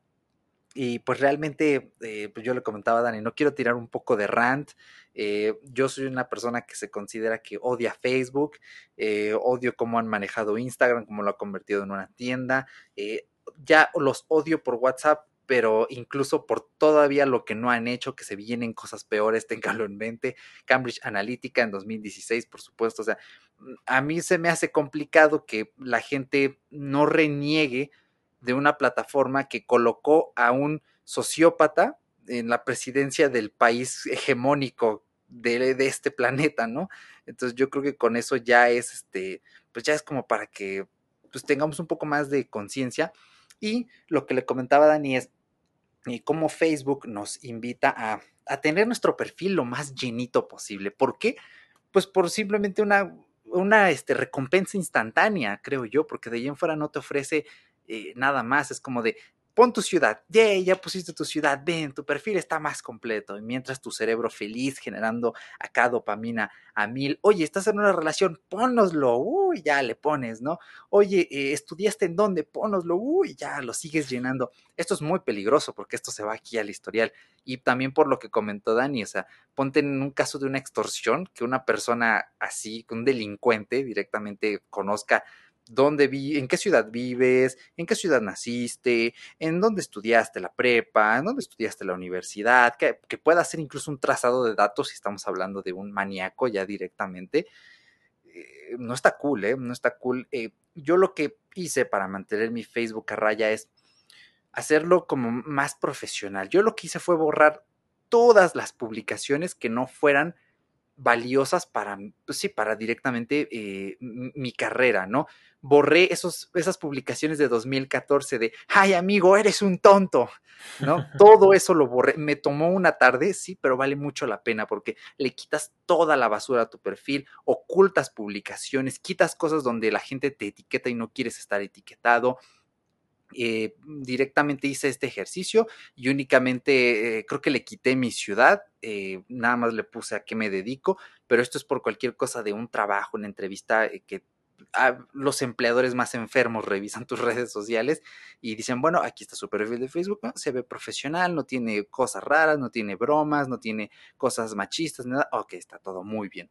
Y pues realmente, eh, pues yo le comentaba a Dani, no quiero tirar un poco de rant. Eh, yo soy una persona que se considera que odia Facebook, odio cómo han manejado Instagram, cómo lo ha convertido en una tienda. ya los odio por WhatsApp pero incluso por todavía lo que no han hecho, que se vienen cosas peores, ténganlo en mente. Cambridge Analytica en 2016, por supuesto. O sea, mm, a mí se me hace complicado que la gente no reniegue de una plataforma que colocó a un sociópata en la presidencia del país hegemónico de, de, este planeta, ¿no? Entonces yo creo que con eso ya es, este, pues ya es como para que pues tengamos un poco más de conciencia. Y lo que le comentaba Dani es y cómo Facebook nos invita a, a tener nuestro perfil lo más llenito posible. ¿Por qué? Pues por simplemente una, una este, recompensa instantánea, creo yo, porque de ahí en fuera no te ofrece eh, nada más. Es como de, pon tu ciudad, yeah, ya pusiste tu ciudad, ven, tu perfil está más completo. Y mientras tu cerebro feliz generando acá dopamina a mil, oye, estás en una relación, pónoslo, uy, ya le pones, ¿no? Oye, eh, estudiaste en dónde, pónoslo, uy, ya lo sigues llenando. Esto es muy peligroso porque esto se va aquí al historial. Y también por lo que comentó Dani, o sea, ponte en un caso de una extorsión, que una persona así, un delincuente directamente conozca dónde vi, en qué ciudad vives, en qué ciudad naciste, en dónde estudiaste la prepa, en dónde estudiaste la universidad, que, pueda hacer incluso un trazado de datos si estamos hablando de un maníaco ya directamente. Eh, no está cool, ¿eh? No está cool. Eh, yo lo que hice para mantener mi Facebook a raya es hacerlo como más profesional. Yo lo que hice fue borrar todas las publicaciones que no fueran valiosas para, pues sí, para directamente eh, mi carrera, ¿no? Borré esos, esas publicaciones de 2014 de, ay amigo, eres un tonto, ¿no? Todo eso lo borré. Me tomó una tarde, sí, pero vale mucho la pena porque le quitas toda la basura a tu perfil, ocultas publicaciones, quitas cosas donde la gente te etiqueta y no quieres estar etiquetado, eh, directamente hice este ejercicio y únicamente eh, creo que le quité mi ciudad, eh, nada más le puse a qué me dedico, pero esto es por cualquier cosa de un trabajo, una entrevista que los empleadores más enfermos revisan tus redes sociales y dicen, bueno, aquí está su perfil de Facebook, se ve profesional, no tiene cosas raras, no tiene bromas, no tiene cosas machistas, nada, ok, está todo muy bien.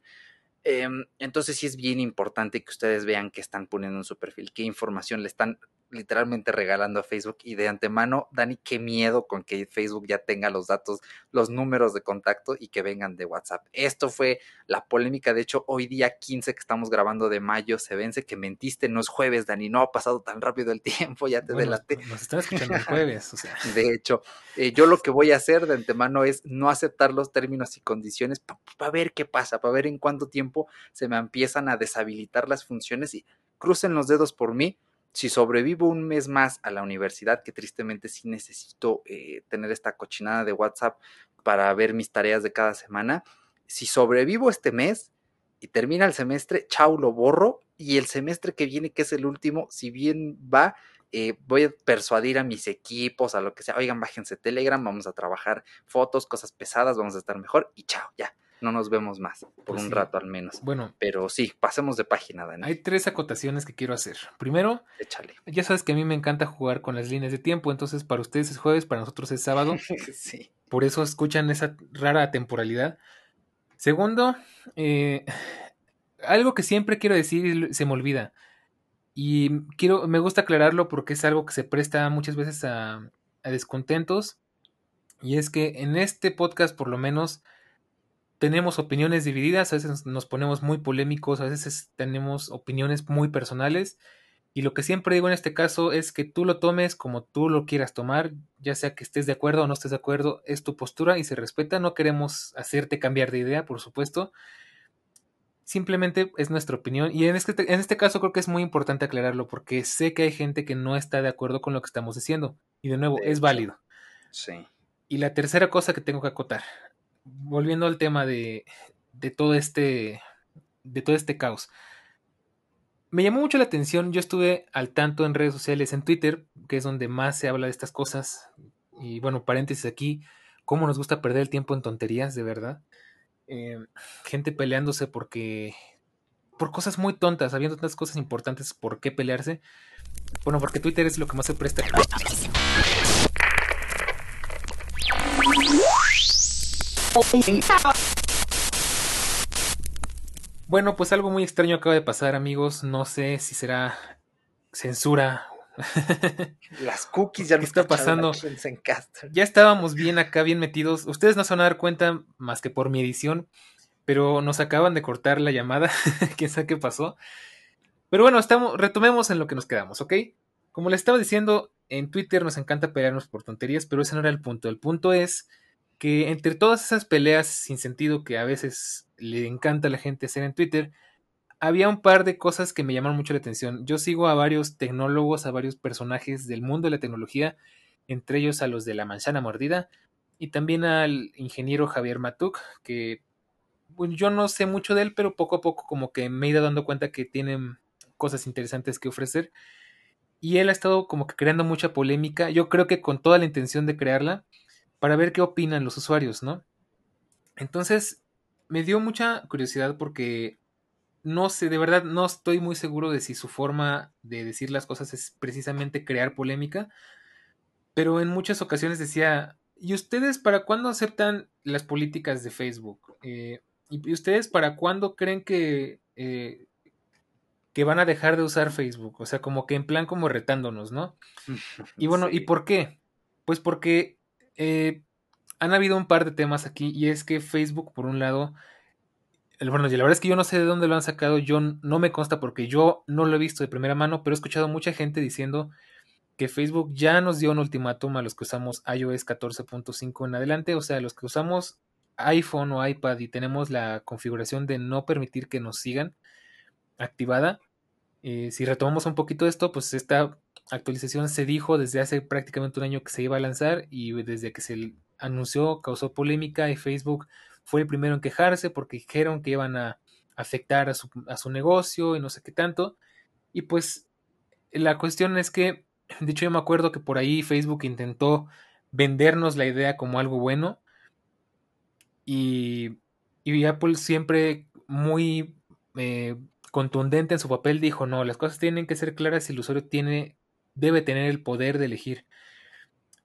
Em, entonces sí es bien importante que ustedes vean qué están poniendo en su perfil, qué información le están literalmente regalando a Facebook y de antemano, Dani, qué miedo con que Facebook ya tenga los datos, los números de contacto y que vengan de WhatsApp. Esto fue la polémica, de hecho, hoy día 15 que estamos grabando de mayo se vence que mentiste, no es jueves, Dani, no ha pasado tan rápido el tiempo, ya te bueno, Nos están escuchando el jueves, o sea. De hecho, eh, yo lo que voy a hacer de antemano es no aceptar los términos y condiciones para ver qué pasa, para ver en cuánto tiempo se me empiezan a deshabilitar las funciones y crucen los dedos por mí si sobrevivo un mes más a la universidad, que tristemente sí necesito eh, tener esta cochinada de WhatsApp para ver mis tareas de cada semana, si sobrevivo este mes y termina el semestre, chau, lo borro y el semestre que viene, que es el último, si bien va, eh, voy a persuadir a mis equipos, a lo que sea, oigan, bájense Telegram, vamos a trabajar fotos, cosas pesadas, vamos a estar mejor y chao, ya no nos vemos más, por pues un rato al menos. Bueno. Pero sí, pasemos de página, Dani. Hay tres acotaciones que quiero hacer. Primero, Échale. ya sabes que a mí me encanta jugar con las líneas de tiempo, entonces para ustedes es jueves, para nosotros es sábado. sí. Por eso escuchan esa rara temporalidad. Segundo, eh, algo que siempre quiero decir y se me olvida. Y quiero, me gusta aclararlo porque es algo que se presta muchas veces a, a descontentos. Y es que en este podcast, por lo menos, tenemos opiniones divididas, a veces nos ponemos muy polémicos, a veces tenemos opiniones muy personales. Y lo que siempre digo en este caso es que tú lo tomes como tú lo quieras tomar, ya sea que estés de acuerdo o no estés de acuerdo, es tu postura y se respeta. No queremos hacerte cambiar de idea, por supuesto. Simplemente es nuestra opinión. Y en este, en este caso creo que es muy importante aclararlo porque sé que hay gente que no está de acuerdo con lo que estamos diciendo. Y de nuevo, es válido. Sí. Y la tercera cosa que tengo que acotar volviendo al tema de, de todo este de todo este caos. Me llamó mucho la atención, yo estuve al tanto en redes sociales, en Twitter, que es donde más se habla de estas cosas. Y bueno, paréntesis aquí, cómo nos gusta perder el tiempo en tonterías, de verdad. Eh, gente peleándose porque... Por cosas muy tontas, habiendo tantas cosas importantes, ¿por qué pelearse? Bueno, porque Twitter es lo que más se presta. Bueno, pues algo muy extraño acaba de pasar, amigos. No sé si será censura. Las cookies ya no está pasando. Ya estábamos bien acá, bien metidos. Ustedes no se van a dar cuenta más que por mi edición, pero nos acaban de cortar la llamada. Quién sabe qué pasó. Pero bueno, estamos, retomemos en lo que nos quedamos, ¿ok? Como les estaba diciendo, en Twitter nos encanta pelearnos por tonterías, pero ese no era el punto. El punto es que entre todas esas peleas sin sentido que a veces le encanta a la gente hacer en Twitter, había un par de cosas que me llamaron mucho la atención. Yo sigo a varios tecnólogos, a varios personajes del mundo de la tecnología, entre ellos a los de la manzana mordida y también al ingeniero Javier Matuk, que yo no sé mucho de él, pero poco a poco como que me he ido dando cuenta que tiene cosas interesantes que ofrecer. Y él ha estado como que creando mucha polémica, yo creo que con toda la intención de crearla, para ver qué opinan los usuarios, ¿no? Entonces, me dio mucha curiosidad porque no sé, de verdad no estoy muy seguro de si su forma de decir las cosas es precisamente crear polémica, pero en muchas ocasiones decía, ¿y ustedes para cuándo aceptan las políticas de Facebook? Eh, ¿Y ustedes para cuándo creen que, eh, que van a dejar de usar Facebook? O sea, como que en plan como retándonos, ¿no? Y bueno, ¿y por qué? Pues porque eh, han habido un par de temas aquí y es que Facebook, por un lado, bueno, la verdad es que yo no sé de dónde lo han sacado, yo no me consta porque yo no lo he visto de primera mano, pero he escuchado mucha gente diciendo que Facebook ya nos dio un ultimátum a los que usamos iOS 14.5 en adelante, o sea, los que usamos iPhone o iPad y tenemos la configuración de no permitir que nos sigan activada. Eh, si retomamos un poquito esto, pues esta actualización se dijo desde hace prácticamente un año que se iba a lanzar y desde que se anunció causó polémica y Facebook fue el primero en quejarse porque dijeron que iban a afectar a su, a su negocio y no sé qué tanto. Y pues la cuestión es que, de hecho yo me acuerdo que por ahí Facebook intentó vendernos la idea como algo bueno y, y Apple siempre muy eh, contundente en su papel dijo, no, las cosas tienen que ser claras y el usuario tiene, debe tener el poder de elegir.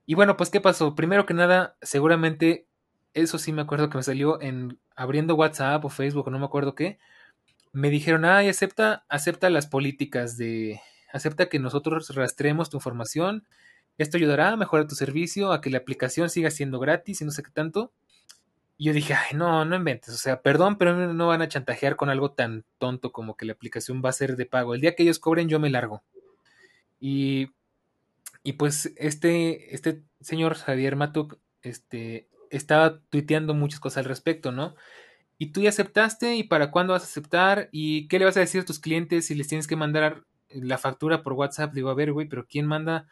Y bueno, pues ¿qué pasó? Primero que nada, seguramente eso sí me acuerdo que me salió en abriendo WhatsApp o Facebook no me acuerdo qué. Me dijeron, ay, acepta, acepta las políticas de, acepta que nosotros rastreemos tu información. Esto ayudará a mejorar tu servicio, a que la aplicación siga siendo gratis y no sé qué tanto. Y yo dije, ay, no, no inventes. O sea, perdón, pero no van a chantajear con algo tan tonto como que la aplicación va a ser de pago. El día que ellos cobren, yo me largo. Y, y pues este, este señor Javier Matuk, este, estaba tuiteando muchas cosas al respecto, ¿no? Y tú ya aceptaste, ¿y para cuándo vas a aceptar? ¿Y qué le vas a decir a tus clientes si les tienes que mandar la factura por WhatsApp? Digo, a ver, güey, pero ¿quién manda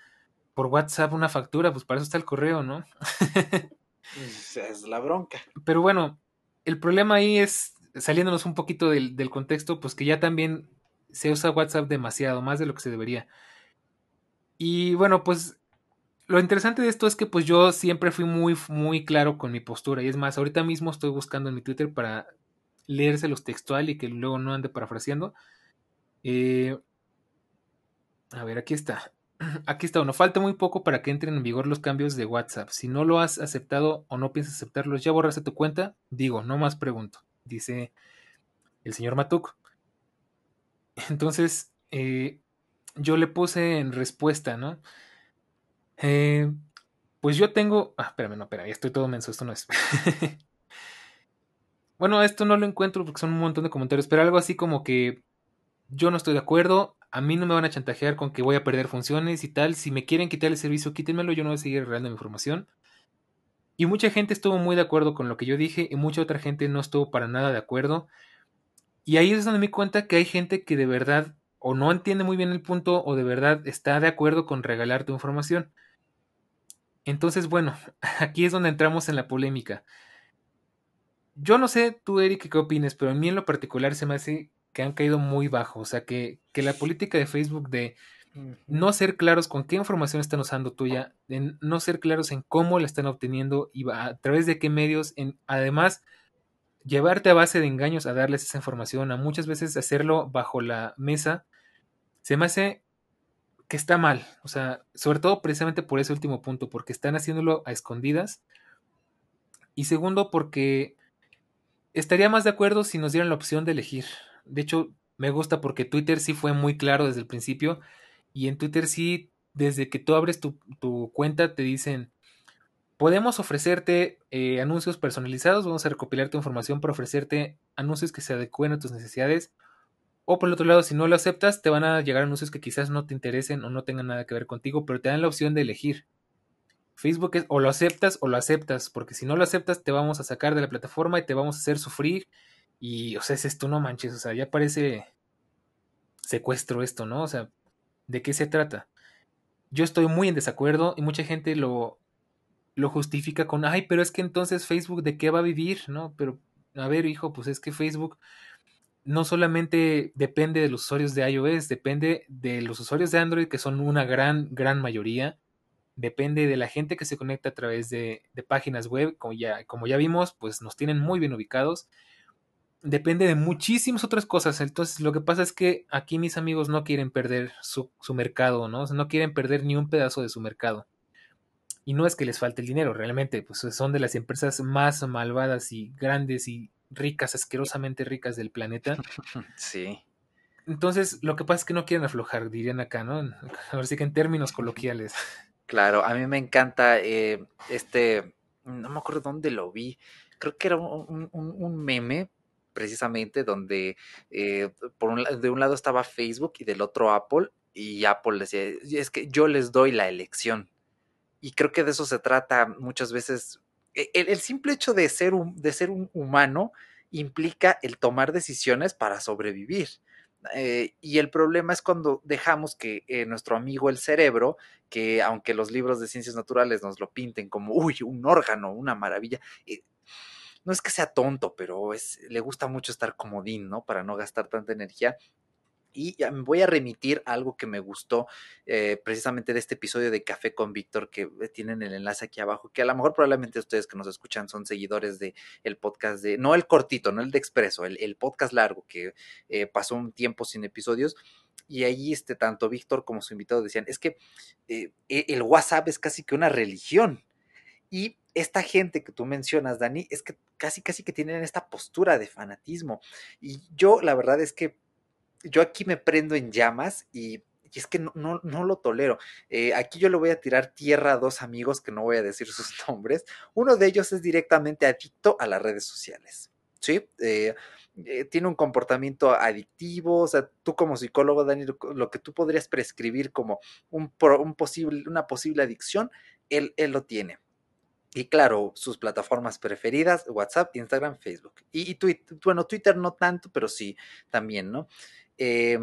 por WhatsApp una factura? Pues para eso está el correo, ¿no? es la bronca. Pero bueno, el problema ahí es, saliéndonos un poquito del, del contexto, pues que ya también se usa WhatsApp demasiado, más de lo que se debería. Y bueno, pues lo interesante de esto es que pues yo siempre fui muy, muy claro con mi postura. Y es más, ahorita mismo estoy buscando en mi Twitter para leérselos textual y que luego no ande parafraseando. Eh, a ver, aquí está. Aquí está. Nos falta muy poco para que entren en vigor los cambios de WhatsApp. Si no lo has aceptado o no piensas aceptarlos, ya borraste tu cuenta. Digo, no más pregunto. Dice el señor Matuk. Entonces, eh, yo le puse en respuesta, ¿no? Eh, pues yo tengo. Ah, espérame, no, espérame, estoy todo menso, esto no es. bueno, esto no lo encuentro porque son un montón de comentarios, pero algo así como que yo no estoy de acuerdo, a mí no me van a chantajear con que voy a perder funciones y tal. Si me quieren quitar el servicio, quítenmelo, yo no voy a seguir regalando mi información. Y mucha gente estuvo muy de acuerdo con lo que yo dije y mucha otra gente no estuvo para nada de acuerdo. Y ahí es donde me di cuenta que hay gente que de verdad o no entiende muy bien el punto o de verdad está de acuerdo con regalar tu información. Entonces, bueno, aquí es donde entramos en la polémica. Yo no sé tú, Eric, qué opinas, pero a mí en lo particular se me hace que han caído muy bajo. O sea, que, que la política de Facebook de no ser claros con qué información están usando tuya, de no ser claros en cómo la están obteniendo y a través de qué medios, en, además llevarte a base de engaños a darles esa información, a muchas veces hacerlo bajo la mesa, se me hace que está mal. O sea, sobre todo precisamente por ese último punto, porque están haciéndolo a escondidas. Y segundo, porque estaría más de acuerdo si nos dieran la opción de elegir. De hecho, me gusta porque Twitter sí fue muy claro desde el principio. Y en Twitter sí, desde que tú abres tu, cuenta, te dicen, podemos ofrecerte eh, anuncios personalizados, vamos a recopilar tu información para ofrecerte anuncios que se adecúen a tus necesidades o por el otro lado, si no lo aceptas, te van a llegar anuncios que quizás no te interesen o no tengan nada que ver contigo, pero te dan la opción de elegir. Facebook es o lo aceptas o lo aceptas, porque si no lo aceptas te vamos a sacar de la plataforma y te vamos a hacer sufrir. Y, o sea, es esto, no manches, o sea, ya parece secuestro esto, ¿no? O sea, ¿de qué se trata? Yo estoy muy en desacuerdo y mucha gente lo, lo justifica con, ay, pero es que entonces Facebook de qué va a vivir, ¿no? Pero, a ver, hijo, pues es que Facebook no solamente depende de los usuarios de iOS, depende de los usuarios de Android, que son una gran, gran mayoría. Depende de la gente que se conecta a través de, de páginas web, como ya, como ya vimos, pues nos tienen muy bien ubicados. Depende de muchísimas otras cosas. Entonces, lo que pasa es que aquí mis amigos no quieren perder su, su mercado, ¿no? O sea, no quieren perder ni un pedazo de su mercado. Y no es que les falte el dinero, realmente, pues son de las empresas más malvadas y grandes y ricas, asquerosamente ricas del planeta. Sí. Entonces, lo que pasa es que no quieren aflojar, dirían acá, ¿no? Ahora sí que en términos coloquiales. Claro, a mí me encanta eh, este, no me acuerdo dónde lo vi, creo que era un, un, un meme precisamente donde eh, por un, de un lado estaba Facebook y del otro Apple y Apple decía, es que yo les doy la elección. Y creo que de eso se trata muchas veces. E, el, simple hecho de ser, un, de ser un humano implica el tomar decisiones para sobrevivir. Eh, y el problema es cuando dejamos que eh, nuestro amigo el cerebro, que aunque los libros de ciencias naturales nos lo pinten como, uy, un órgano, una maravilla, eh, no es que sea tonto, pero es, le gusta mucho estar comodín, ¿no? Para no gastar tanta energía. Y voy a remitir algo que me gustó eh, precisamente de este episodio de Café con Víctor, que eh, tienen el enlace aquí abajo, que a lo mejor probablemente ustedes que nos escuchan son seguidores de el podcast de, no el cortito, no el de Expreso, el, el podcast largo que eh, pasó un tiempo sin episodios. Y ahí este, tanto Víctor como su invitado decían, es que eh, el WhatsApp es casi que una religión. Y esta gente que tú mencionas, Dani, es que casi, casi que tienen esta postura de fanatismo. Y yo, la verdad es que yo aquí me prendo en llamas y, es que no, no, lo tolero. Eh, aquí yo le voy a tirar tierra a dos amigos que no voy a decir sus nombres. Uno de ellos es directamente adicto a las redes sociales. ¿Sí? Eh, eh, tiene un comportamiento adictivo, o sea, tú como psicólogo, Dani, lo que tú podrías prescribir como un, posible, una posible adicción, él, él lo tiene. Y claro, sus plataformas preferidas, WhatsApp, Instagram, Facebook. Y, y Twitter, bueno, Twitter no tanto, pero sí, también, ¿no? Eh,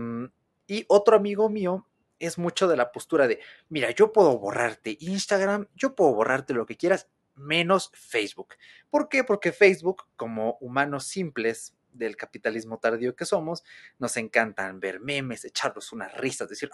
y otro amigo mío es mucho de la postura de, mira, yo puedo borrarte Instagram, yo puedo borrarte lo que quieras, menos Facebook. ¿Por qué? Porque Facebook, como humanos simples del capitalismo tardío que somos, nos encantan ver memes, echarnos unas risas, decir,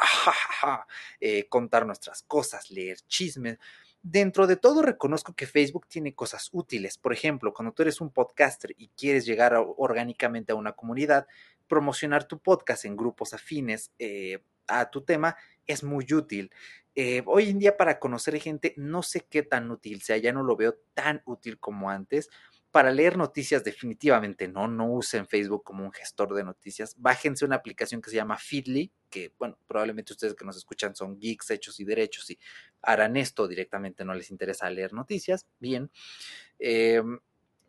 ah, eh, contar nuestras cosas, leer chismes. Dentro de todo reconozco que Facebook tiene cosas útiles. Por ejemplo, cuando tú eres un podcaster y quieres llegar orgánicamente a una comunidad, promocionar tu podcast en grupos afines eh, a tu tema es muy útil. Eh, hoy en día para conocer gente no sé qué tan útil sea, ya no lo veo tan útil como antes. Para leer noticias definitivamente no, no usen Facebook como un gestor de noticias. Bájense una aplicación que se llama Feedly, que bueno, probablemente ustedes que nos escuchan son geeks, hechos y derechos y harán esto directamente, no les interesa leer noticias, bien. Eh,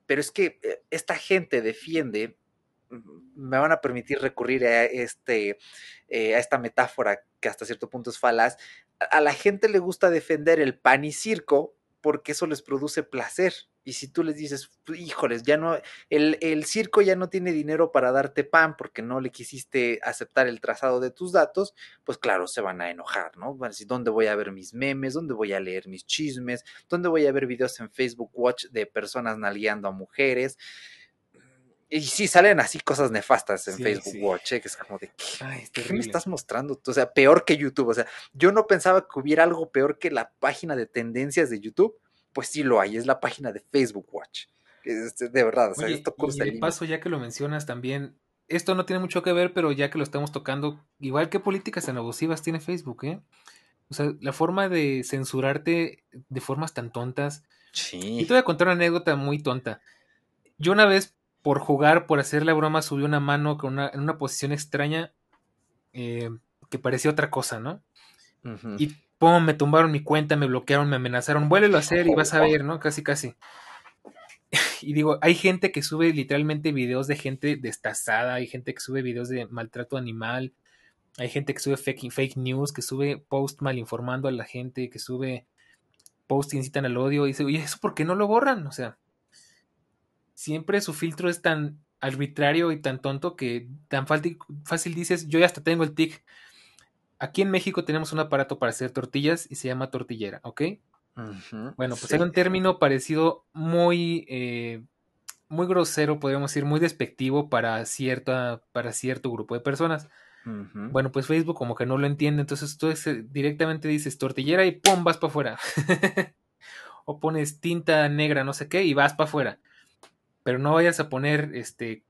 pero es que eh, esta gente defiende me van a permitir recurrir a, este, eh, a esta metáfora que hasta cierto punto es falaz. A la gente le gusta defender el pan y circo porque eso les produce placer. Y si tú les dices, híjoles, ya no, el, el, circo ya no tiene dinero para darte pan porque no le quisiste aceptar el trazado de tus datos, pues claro, se van a enojar, ¿no? A ¿dónde voy a ver mis memes? ¿Dónde voy a leer mis chismes? ¿Dónde voy a ver videos en Facebook Watch de personas nalgueando a mujeres? Y sí, salen así cosas nefastas en sí, Facebook sí. Watch, ¿eh? que es como de, ¿qué, Ay, ¿qué me estás mostrando? O sea, peor que YouTube. O sea, yo no pensaba que hubiera algo peor que la página de tendencias de YouTube. Pues sí lo hay, es la página de Facebook Watch. Este, de verdad, o sea, Oye, esto y el paso, ya que lo mencionas también, esto no tiene mucho que ver, pero ya que lo estamos tocando, igual que políticas tan abusivas tiene Facebook, ¿eh? O sea, la forma de censurarte de formas tan tontas. Sí. Y te voy a contar una anécdota muy tonta. Yo una vez por jugar, por hacer la broma, subió una mano con una, en una posición extraña eh, que parecía otra cosa, ¿no? Uh -huh. Y pum, me tumbaron mi cuenta, me bloquearon, me amenazaron, vuélvelo a hacer y vas a ver, ¿no? Casi, casi. Y digo, hay gente que sube literalmente videos de gente destazada, hay gente que sube videos de maltrato animal, hay gente que sube fake, fake news, que sube post mal informando a la gente, que sube posts incitan al odio y dice, oye, ¿eso por qué no lo borran? O sea, siempre su filtro es tan arbitrario y tan tonto que tan fácil, dices, yo ya hasta tengo el tic. Aquí en México tenemos un aparato para hacer tortillas y se llama tortillera, ¿ok? bueno, pues hay un término parecido muy, eh, muy grosero, podríamos decir, muy despectivo para, cierta, para cierto grupo de personas. Bueno, pues Facebook como que no lo entiende, entonces tú directamente dices tortillera y ¡pum! vas para afuera. o pones tinta negra, no sé qué, y vas para afuera. Pero no vayas a poner, este...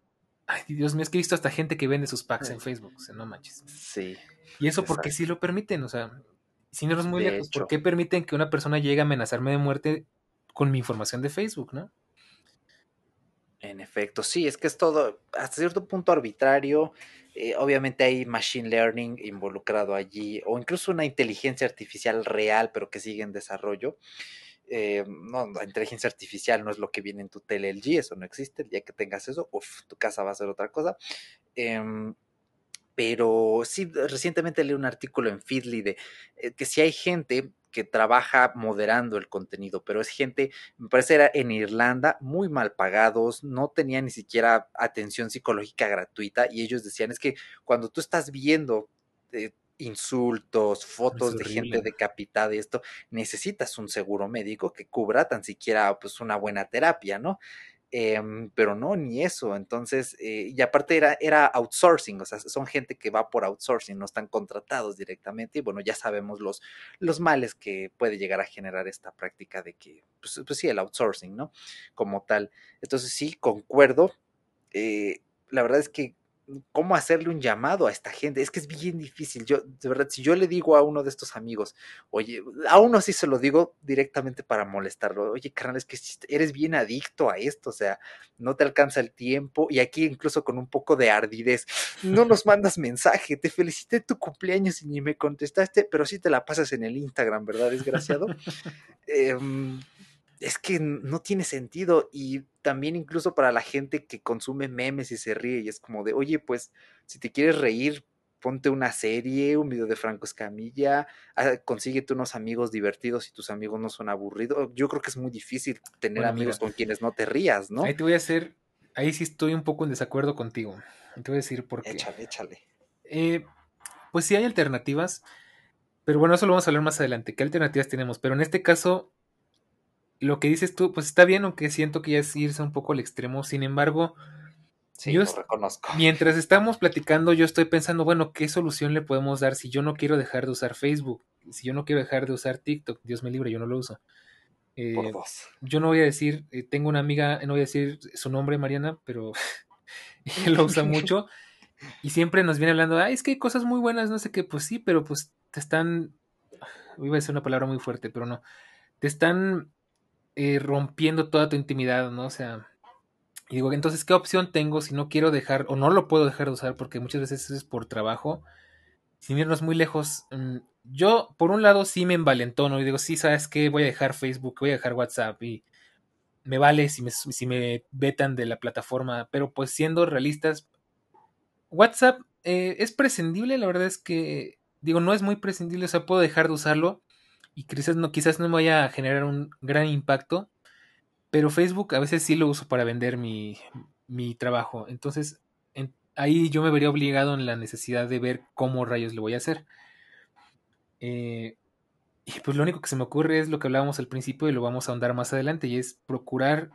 Ay, Dios mío, es que he visto hasta gente que vende sus packs en Facebook, o sea, no manches. Sí. Y eso porque sí lo permiten, o sea, si no eres muy lejos, ¿por qué permiten que una persona llegue a amenazarme de muerte con mi información de Facebook, no? En efecto, sí, es que es todo hasta cierto punto arbitrario. Eh, obviamente hay machine learning involucrado allí, o incluso una inteligencia artificial real, pero que sigue en desarrollo. Eh, no, la inteligencia artificial no es lo que viene en tu tele LG, eso no existe. El día que tengas eso, uf, tu casa va a ser otra cosa. Em, pero sí, recientemente leí un artículo en Feedly de eh, que si hay gente que trabaja moderando el contenido, pero es gente, me parece era en Irlanda, muy mal pagados, no tenían ni siquiera atención psicológica gratuita y ellos decían es que cuando tú estás viendo eh, insultos, fotos de gente decapitada y esto, necesitas un seguro médico que cubra tan siquiera pues una buena terapia, ¿no? Em, pero no, ni eso. Entonces, eh, y aparte era, era outsourcing, o sea, son gente que va por outsourcing, no están contratados directamente. Y bueno, ya sabemos los, los males que puede llegar a generar esta práctica de que, pues, pues sí, el outsourcing, ¿no? Como tal. Entonces, sí, concuerdo. Eh, la verdad es que cómo hacerle un llamado a esta gente. Es que es bien difícil. Yo, de verdad, si yo le digo a uno de estos amigos, oye, a uno sí se lo digo directamente para molestarlo. Oye, carnal, es que eres bien adicto a esto, o sea, no te alcanza el tiempo. Y aquí incluso con un poco de ardidez, no nos mandas mensaje, te felicité tu cumpleaños y ni me contestaste, pero sí te la pasas en el Instagram, ¿verdad, desgraciado? Em, es que no tiene sentido y también incluso para la gente que consume memes y se ríe y es como de, oye, pues si te quieres reír, ponte una serie, un video de Franco Escamilla, ah, consíguete unos amigos divertidos y tus amigos no son aburridos. Yo creo que es muy difícil tener amigos con quienes no te rías, ¿no? Ahí te voy a hacer, ahí sí estoy un poco en desacuerdo contigo. Te voy a decir por qué. Échale, échale. Eh, pues sí hay alternativas, pero bueno, eso lo vamos a hablar más adelante. ¿Qué alternativas tenemos? Pero en este caso, lo que dices tú, pues está bien, aunque siento que ya es irse un poco al extremo. Sin embargo, sí, yo lo reconozco. Mientras estamos platicando, yo estoy pensando, bueno, ¿qué solución le podemos dar si yo no quiero dejar de usar Facebook? Si yo no quiero dejar de usar TikTok, Dios me libre, yo no lo uso. Eh, Por dos. Yo no voy a decir, eh, tengo una amiga, no voy a decir su nombre, Mariana, pero ella lo usa mucho. Y siempre nos viene hablando, ay, es que hay cosas muy buenas, no sé qué, pues sí, pero pues te están, iba a decir una palabra muy fuerte, pero no, te están eh, rompiendo toda tu intimidad, ¿no? O sea, digo, entonces, ¿qué opción tengo si no quiero dejar o no lo puedo dejar de usar? Porque muchas veces es por trabajo. Sin irnos muy lejos, mm, yo por un lado sí me envalentono y digo, sí, ¿sabes qué? Voy a dejar Facebook, voy a dejar WhatsApp y me vale si me, si me vetan de la plataforma, pero pues siendo realistas, WhatsApp eh, es prescindible, la verdad es que, digo, no es muy prescindible, o sea, puedo dejar de usarlo, y quizás no, quizás no me vaya a generar un gran impacto, pero Facebook a veces sí lo uso para vender mi, mi trabajo. Entonces, ahí yo me vería obligado en la necesidad de ver cómo rayos le voy a hacer. Eh, y pues lo único que se me ocurre es lo que hablábamos al principio y lo vamos a ahondar más adelante, y es procurar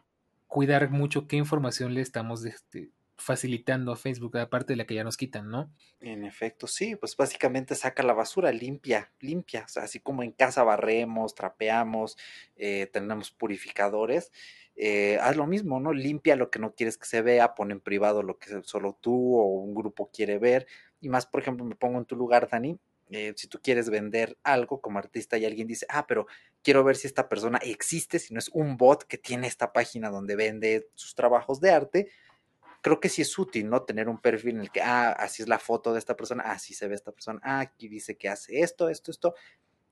cuidar mucho qué información le estamos este, facilitando a Facebook, aparte de la que ya nos quitan, ¿no? En efecto, sí, pues básicamente saca la basura, limpia, limpia, o sea, así como en casa barremos, trapeamos, eh, tenemos purificadores, eh, haz lo mismo, ¿no? Limpia lo que no quieres que se vea, pon en privado lo que solo tú o un grupo quiere ver, y más, por ejemplo, me pongo en tu lugar, Dani, eh, si tú quieres vender algo como artista y alguien dice, ah, pero quiero ver si esta persona existe, si no es un bot que tiene esta página donde vende sus trabajos de arte, creo que sí es útil, ¿no? Tener un perfil en el que, ah, así es la foto de esta persona, así se ve esta persona, ah, aquí dice que hace esto, esto, esto.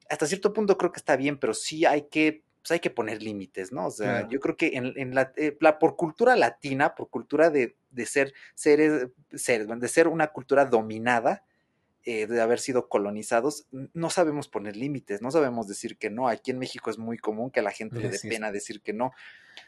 Hasta cierto punto creo que está bien, pero sí hay que, pues hay que poner límites, ¿no? O sea, yo creo que en, eh, la, por cultura latina, por cultura de, ser seres, ser, de ser una cultura dominada, eh, de haber sido colonizados, no sabemos poner límites, no sabemos decir que no. Aquí en México es muy común que a la gente le dé pena decir que no.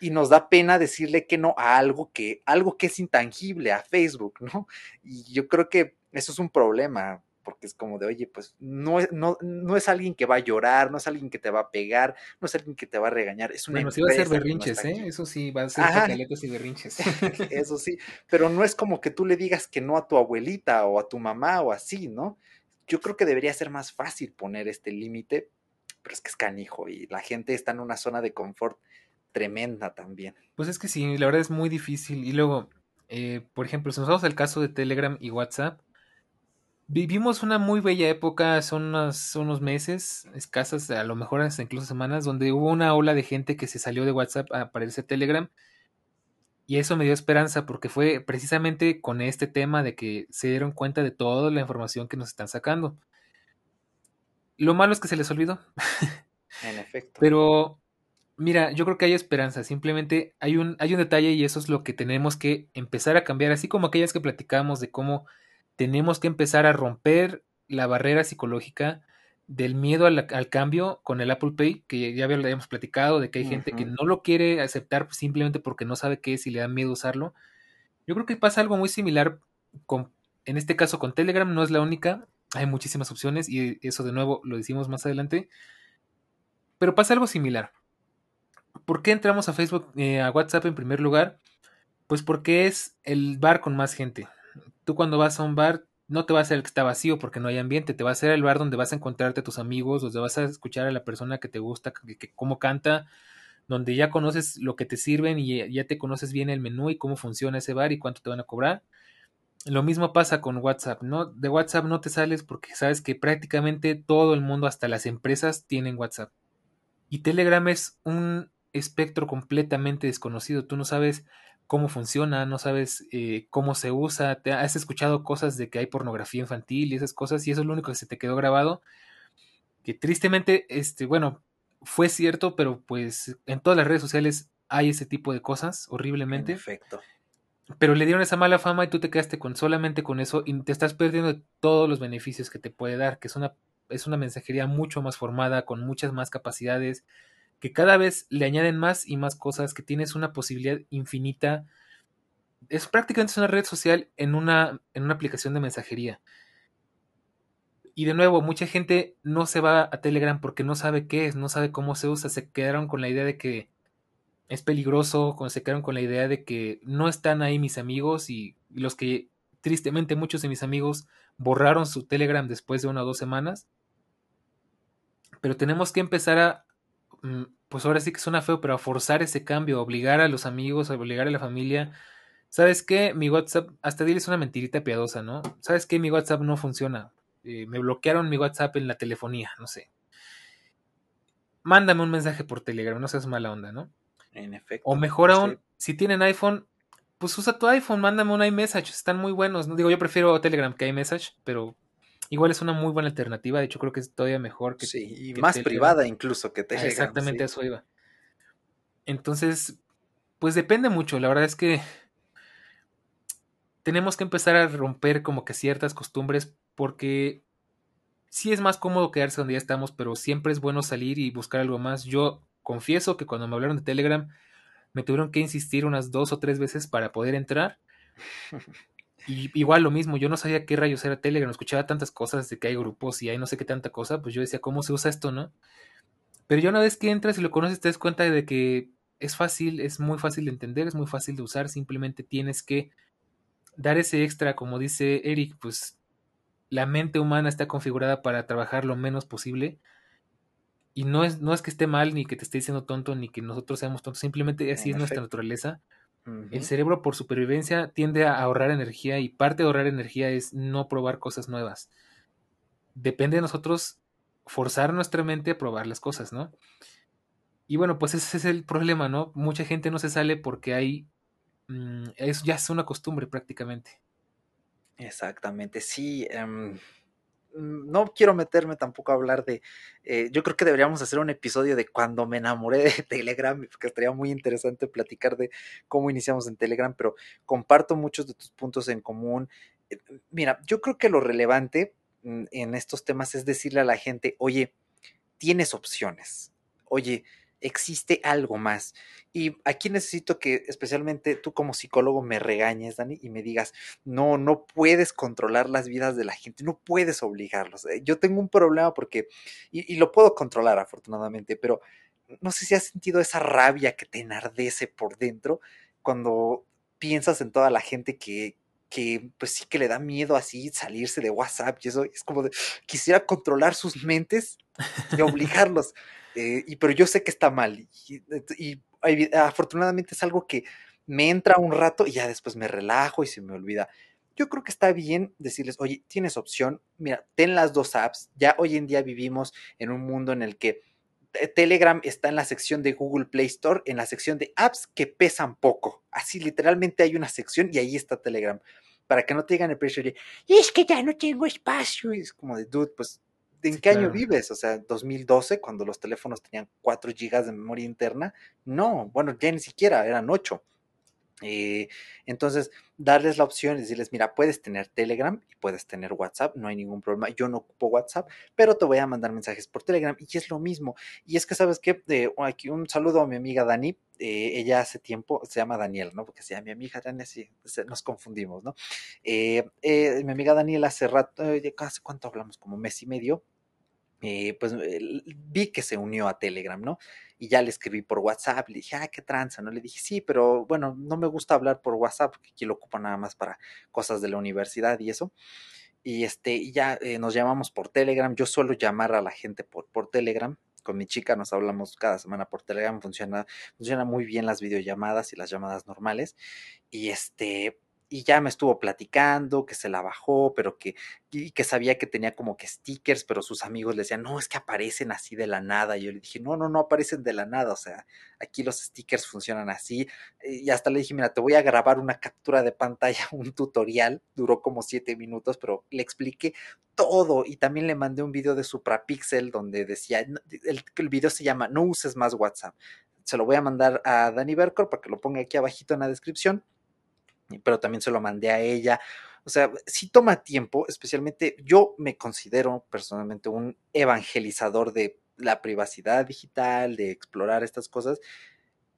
Y nos da pena decirle que no a algo que, algo que es intangible, a Facebook, ¿no? Y yo creo que eso es un problema porque es como de, oye, pues no, no, no es alguien que va a llorar, no es alguien que te va a pegar, no es alguien que te va a regañar, es una bueno, sí va a ser berrinches, ¿eh? Eso sí, va a ser y berrinches. Eso sí, pero no es como que tú le digas que no a tu abuelita o a tu mamá o así, ¿no? Yo creo que debería ser más fácil poner este límite, pero es que es canijo y la gente está en una zona de confort tremenda también. Pues es que sí, la verdad es muy difícil. Y luego, eh, por ejemplo, si nos vamos al caso de Telegram y WhatsApp, Vivimos una muy bella época, son unos, unos meses, escasas, a lo mejor hasta incluso semanas, donde hubo una ola de gente que se salió de WhatsApp a aparecer Telegram. Y eso me dio esperanza porque fue precisamente con este tema de que se dieron cuenta de toda la información que nos están sacando. Lo malo es que se les olvidó. En efecto. Pero mira, yo creo que hay esperanza. Simplemente hay un, hay un detalle y eso es lo que tenemos que empezar a cambiar. Así como aquellas que platicamos de cómo tenemos que empezar a romper la barrera psicológica del miedo al, cambio con el Apple Pay, que ya habíamos platicado, de que hay gente que no lo quiere aceptar simplemente porque no sabe qué es y le da miedo usarlo. Yo creo que pasa algo muy similar con, en este caso con Telegram, no es la única, hay muchísimas opciones y eso de nuevo lo decimos más adelante, pero pasa algo similar. ¿Por qué entramos a Facebook, eh, a WhatsApp en primer lugar? Pues porque es el bar con más gente tú cuando vas a un bar no te va a el que está vacío porque no hay ambiente, te va a ser el bar donde vas a encontrarte a tus amigos, donde vas a escuchar a la persona que te gusta, que, cómo canta, donde ya conoces lo que te sirven y ya te conoces bien el menú y cómo funciona ese bar y cuánto te van a cobrar. Lo mismo pasa con WhatsApp, ¿no? De WhatsApp no te sales porque sabes que prácticamente todo el mundo, hasta las empresas, tienen WhatsApp. Y Telegram es un espectro completamente desconocido. Tú no sabes cómo funciona, no sabes eh, cómo se usa, te has escuchado cosas de que hay pornografía infantil y esas cosas, y eso es lo único que se te quedó grabado. Que tristemente, este, bueno, fue cierto, pero pues en todas las redes sociales hay ese tipo de cosas, horriblemente. Perfecto. Pero le dieron esa mala fama y tú te quedaste con solamente con eso y te estás perdiendo todos los beneficios que te puede dar, que es una, es una mensajería mucho más formada, con muchas más capacidades, que cada vez le añaden más y más cosas, que tienes una posibilidad infinita. Es prácticamente una red social en una, en una aplicación de mensajería. Y de nuevo, mucha gente no se va a Telegram porque no sabe qué es, no sabe cómo se usa, se quedaron con la idea de que es peligroso, se quedaron con la idea de que no están ahí mis amigos y los que tristemente muchos de mis amigos borraron su Telegram después de una o dos semanas. Pero tenemos que empezar a, pues ahora sí que suena feo, pero a forzar ese cambio, a obligar a los amigos, a obligar a la familia. ¿Sabes qué? Mi WhatsApp, hasta diles una mentirita piadosa, ¿no? ¿Sabes qué? Mi WhatsApp no funciona. Eh, me bloquearon mi WhatsApp en la telefonía, no sé. Mándame un mensaje por Telegram, no seas mala onda, ¿no? En efecto. O mejor aún, si tienen iPhone, pues usa tu iPhone, mándame un iMessage, están muy buenos. No digo, yo prefiero Telegram que iMessage, pero Igual es una muy buena alternativa, de hecho creo que es todavía mejor que... Sí, y más privada incluso que Telegram. Exactamente, eso iba. Entonces, pues depende mucho, la verdad es que tenemos que empezar a romper como que ciertas costumbres porque sí es más cómodo quedarse donde ya estamos, pero siempre es bueno salir y buscar algo más. Yo confieso que cuando me hablaron de Telegram me tuvieron que insistir unas dos o tres veces para poder entrar. Y igual lo mismo, yo no sabía qué rayos era Telegram, escuchaba tantas cosas de que hay grupos y hay no sé qué tanta cosa, pues yo decía, ¿cómo se usa esto, no? Pero ya una vez que entras y lo conoces te das cuenta de que es fácil, es muy fácil de entender, es muy fácil de usar, simplemente tienes que dar ese extra, como dice Eric, pues la mente humana está configurada para trabajar lo menos posible. Y no es, no es que esté mal, ni que te esté diciendo tonto, ni que nosotros seamos tontos, simplemente así es nuestra naturaleza. El cerebro por supervivencia tiende a ahorrar energía y parte de ahorrar energía es no probar cosas nuevas. Depende de nosotros forzar nuestra mente a probar las cosas, ¿no? Y bueno, pues ese es el problema, ¿no? Mucha gente no se sale porque hay... Mm, eso ya es una costumbre prácticamente. Exactamente, sí. Em, no quiero meterme tampoco a hablar de, eh, yo creo que deberíamos hacer un episodio de cuando me enamoré de Telegram, porque estaría muy interesante platicar de cómo iniciamos en Telegram, pero comparto muchos de tus puntos en común. Eh, mira, yo creo que lo relevante mm, en estos temas es decirle a la gente, oye, tienes opciones. Oye, existe algo más. Y aquí necesito que especialmente tú como psicólogo me regañes, Dani, y me digas, no, no puedes controlar las vidas de la gente, no puedes obligarlos. Eh, yo tengo un problema porque, y, lo puedo controlar afortunadamente, pero no sé si has sentido esa rabia que te enardece por dentro cuando piensas en toda la gente que, que pues sí que le da miedo así salirse de WhatsApp y eso es como de, quisiera controlar sus mentes y obligarlos. Eh, y, pero yo sé que está mal y, afortunadamente es algo que me entra un rato y ya después me relajo y se me olvida. Yo creo que está bien decirles, oye, tienes opción, mira, ten las dos apps. Ya hoy en día vivimos en un mundo en el que Telegram está en la sección de Google Play Store, en la sección de apps que pesan poco. Así literalmente hay una sección y ahí está Telegram. Para que no te digan el precio de, es que ya no tengo espacio. Y es como de, dude, pues ¿en qué año vives? O sea, 2012, cuando los teléfonos tenían 4 GB de memoria interna. No, bueno, ya ni siquiera, eran 8. Eh, entonces, darles la opción y decirles, mira, puedes tener Telegram y puedes tener WhatsApp, no hay ningún problema. Yo no ocupo WhatsApp, pero te voy a mandar mensajes por Telegram y es lo mismo. Y es que, ¿sabes qué? Eh, aquí un saludo a mi amiga Dani. Eh, ella hace tiempo, se llama Daniel, ¿no? Porque se llama mi amiga Dani, sí, nos confundimos, ¿no? mi amiga Daniel hace rato, ¿hace cuánto hablamos? Como mes y medio. Pues vi que se unió a Telegram, ¿no? y ya le escribí por WhatsApp, le dije, ah, qué tranza, ¿no? Le dije, sí, pero bueno, no me gusta hablar por WhatsApp, porque aquí lo ocupo nada más para cosas de la universidad y eso. Y este, ya eh, nos llamamos por Telegram, yo suelo llamar a la gente por, por Telegram, con mi chica nos hablamos cada semana por Telegram, funciona, funciona muy bien las videollamadas y las llamadas normales. Y este, y ya me estuvo platicando que se la bajó, pero que, y que sabía que tenía como que stickers, pero sus amigos le decían, no, es que aparecen así de la nada. Y yo le dije, no, no, no aparecen de la nada, o sea, aquí los stickers funcionan así. Y hasta le dije, mira, te voy a grabar una captura de pantalla, un tutorial, duró como siete minutos, pero le expliqué todo y también le mandé un video de Suprapixel donde decía, el, el video se llama No uses más WhatsApp. Se lo voy a mandar a Dani Bercor para que lo ponga aquí abajito en la descripción pero también se lo mandé a ella. O sea, sí toma tiempo, especialmente yo me considero personalmente un evangelizador de la privacidad digital, de explorar estas cosas.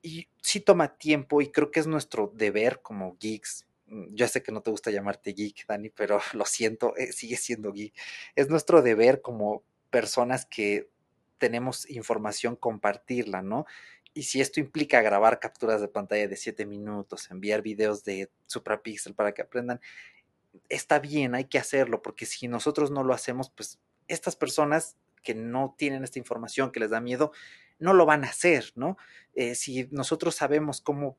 Y sí toma tiempo y creo que es nuestro deber como geeks. Mm, yo sé que no te gusta llamarte geek, Dani, pero lo siento, eh, sigue siendo geek. Es nuestro deber como personas que tenemos información compartirla, ¿no? Y si esto implica grabar capturas de pantalla de 7 minutos, enviar videos de SupraPixel para que aprendan, está bien, hay que hacerlo, porque si nosotros no lo hacemos, pues estas personas que no tienen esta información, que les da miedo, no lo van a hacer, ¿no? Eh, si nosotros sabemos cómo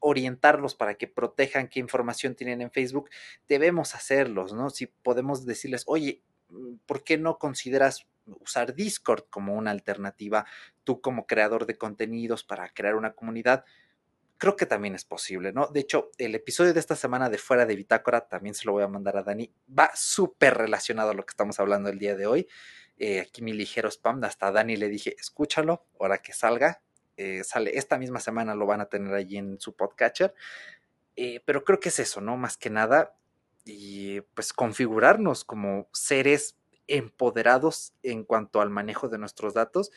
orientarlos para que protejan qué información tienen en Facebook, debemos hacerlos, ¿no? Si podemos decirles, oye, ¿por qué no consideras usar Discord como una alternativa, tú como creador de contenidos para crear una comunidad? Creo que también es posible, ¿no? De hecho, el episodio de esta semana de Fuera de Bitácora también se lo voy a mandar a Dani. Va súper relacionado a lo que estamos hablando el día de hoy. Eh, aquí mi ligero spam, hasta a Dani le dije, escúchalo, ahora que salga. Eh, sale esta misma semana, lo van a tener allí en su podcatcher. Eh, pero creo que es eso, ¿no? Más que nada, y pues configurarnos como seres empoderados en cuanto al manejo de nuestros datos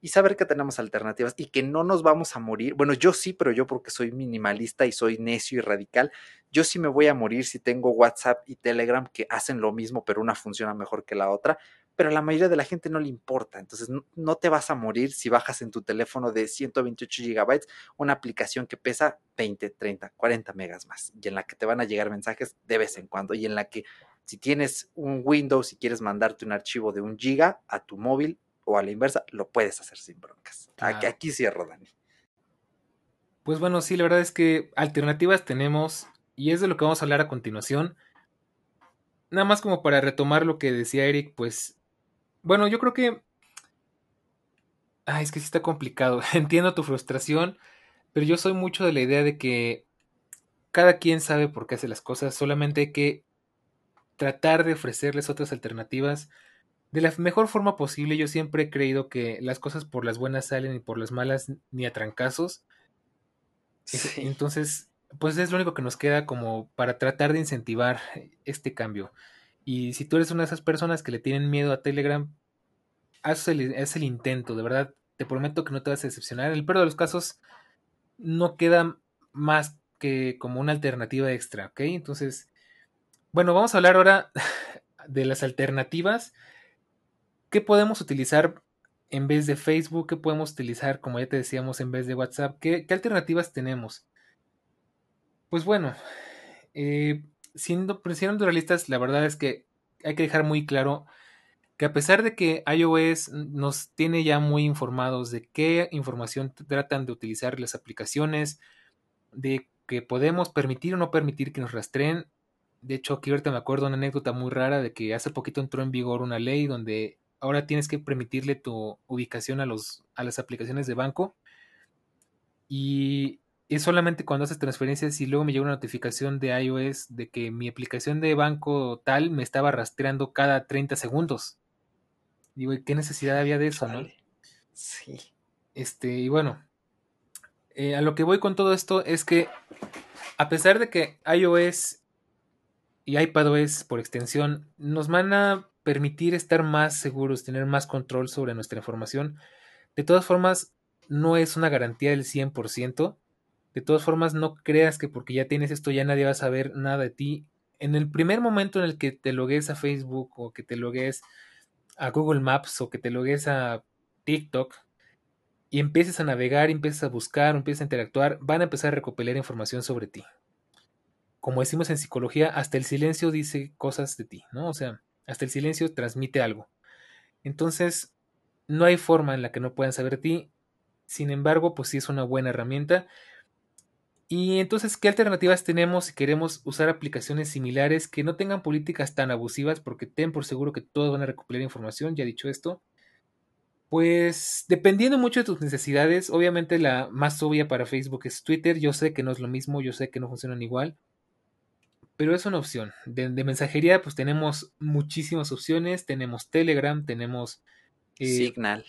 y saber que tenemos alternativas y que no nos vamos a morir. Bueno, yo sí, pero yo porque soy minimalista y soy necio y radical, yo sí me voy a morir si tengo WhatsApp y Telegram que hacen lo mismo, pero una funciona mejor que la otra, pero a la mayoría de la gente no le importa. Entonces, no, te vas a morir si bajas en tu teléfono de 128 gigabytes una aplicación que pesa 20, 30, 40 megas más y en la que te van a llegar mensajes de vez en cuando y en la que si tienes un Windows y quieres mandarte un archivo de un giga a tu móvil o a la inversa, lo puedes hacer sin broncas. Aquí, aquí cierro, Dani. Pues bueno, sí, la verdad es que alternativas tenemos y es de lo que vamos a hablar a continuación. Nada más como para retomar lo que decía Eric, pues bueno, yo creo que... Ay, es que sí está complicado. Entiendo tu frustración, pero yo soy mucho de la idea de que cada quien sabe por qué hace las cosas, solamente hay que tratar de ofrecerles otras alternativas de la mejor forma posible. Yo siempre he creído que las cosas por las buenas salen y por las malas ni a trancazos. Entonces, pues es lo único que nos queda como para tratar de incentivar este cambio. Y si tú eres una de esas personas que le tienen miedo a Telegram, haz el, el intento, de verdad. Te prometo que no te vas a decepcionar. En el peor de los casos, no queda más que como una alternativa extra, ¿ok? Entonces, bueno, vamos a hablar ahora de las alternativas. ¿Qué podemos utilizar en vez de Facebook? ¿Qué podemos utilizar, como ya te decíamos, en vez de WhatsApp? ¿Qué, alternativas tenemos? Pues bueno, eh, siendo, siendo realistas, la verdad es que hay que dejar muy claro que a pesar de que iOS nos tiene ya muy informados de qué información tratan de utilizar las aplicaciones, de que podemos permitir o no permitir que nos rastreen. De hecho, aquí ahorita me acuerdo una anécdota muy rara de que hace poquito entró en vigor una ley donde ahora tienes que permitirle tu ubicación a, los, a las aplicaciones de banco. Y es solamente cuando haces transferencias y luego me llega una notificación de iOS de que mi aplicación de banco tal me estaba rastreando cada 30 segundos. Digo, ¿qué necesidad había de eso, no? Sí. Este, y bueno, eh, a lo que voy con todo esto es que a pesar de que iOS y iPadOS por extensión nos van a permitir estar más seguros, tener más control sobre nuestra información, de todas formas no es una garantía del 100%. De todas formas, no creas que porque ya tienes esto ya nadie va a saber nada de ti. En el primer momento en el que te logues a Facebook o que te logues a Google Maps o que te logues a TikTok, y empieces a navegar, empieces a buscar, empieces a interactuar, van a empezar a recopilar información sobre ti. Como decimos en psicología, hasta el silencio dice cosas de ti, ¿no? O sea, hasta el silencio transmite algo. Entonces, no hay forma en la que no puedan saber de ti. Sin embargo, pues sí es una buena herramienta. Y entonces, ¿qué alternativas tenemos si queremos usar aplicaciones similares que no tengan políticas tan abusivas? Porque ten por seguro que todos van a recopilar información, ya dicho esto. Pues dependiendo mucho de tus necesidades, obviamente la más obvia para Facebook es Twitter. Yo sé que no es lo mismo, yo sé que no funcionan igual, pero es una opción. De, mensajería, pues tenemos muchísimas opciones. Tenemos Telegram, tenemos eh, Signal.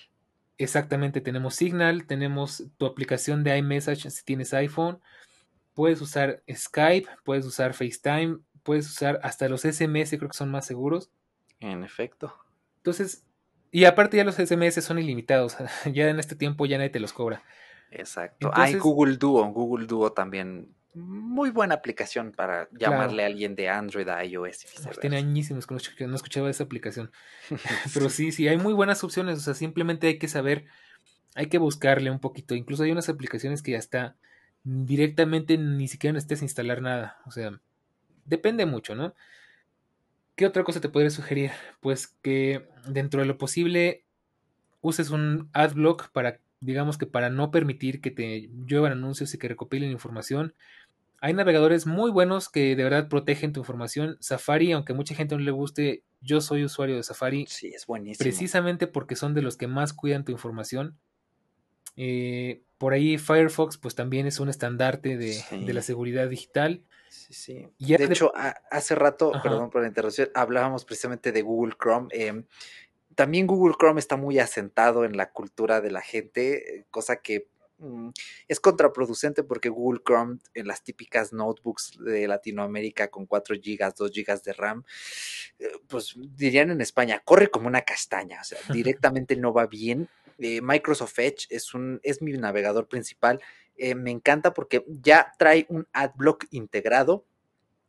Exactamente, tenemos Signal, tenemos tu aplicación de iMessage si tienes iPhone. Puedes usar Skype, puedes usar FaceTime, puedes usar hasta los SMS, creo que son más seguros. En efecto. Entonces, y aparte ya los SMS son ilimitados. ya en este tiempo ya nadie te los cobra. Exacto. Hay Google Duo. Google Duo también. Muy buena aplicación para llamarle a alguien de Android a iOS. tiene añísimos que no escuchaba esa aplicación. Pero sí, sí, hay muy buenas opciones. O sea, simplemente hay que saber, hay que buscarle un poquito. Incluso hay unas aplicaciones que ya está directamente ni siquiera necesitas instalar nada. O sea, depende mucho, ¿no? ¿Qué otra cosa te podría sugerir? Pues que dentro de lo posible uses un adblock para, digamos que para no permitir que te lluevan anuncios y que recopilen información. Hay navegadores muy buenos que de verdad protegen tu información. Safari, aunque mucha gente no le guste, yo soy usuario de Safari. Sí, es buenísimo. Precisamente porque son de los que más cuidan tu información. Eh, por ahí Firefox, pues también es un estandarte de, de la seguridad digital. Sí, sí. de, hecho, hace rato, perdón por la interrupción, hablábamos precisamente de Google Chrome. Em, también Google Chrome está muy asentado en la cultura de la gente, cosa que es contraproducente porque Google Chrome en las típicas notebooks de Latinoamérica con 4 GB, 2 GB de RAM, eh, pues dirían en España, corre como una castaña, o sea, directamente no va bien. Eh, Microsoft Edge es, un, es mi navegador principal eh, me encanta porque ya trae un adblock integrado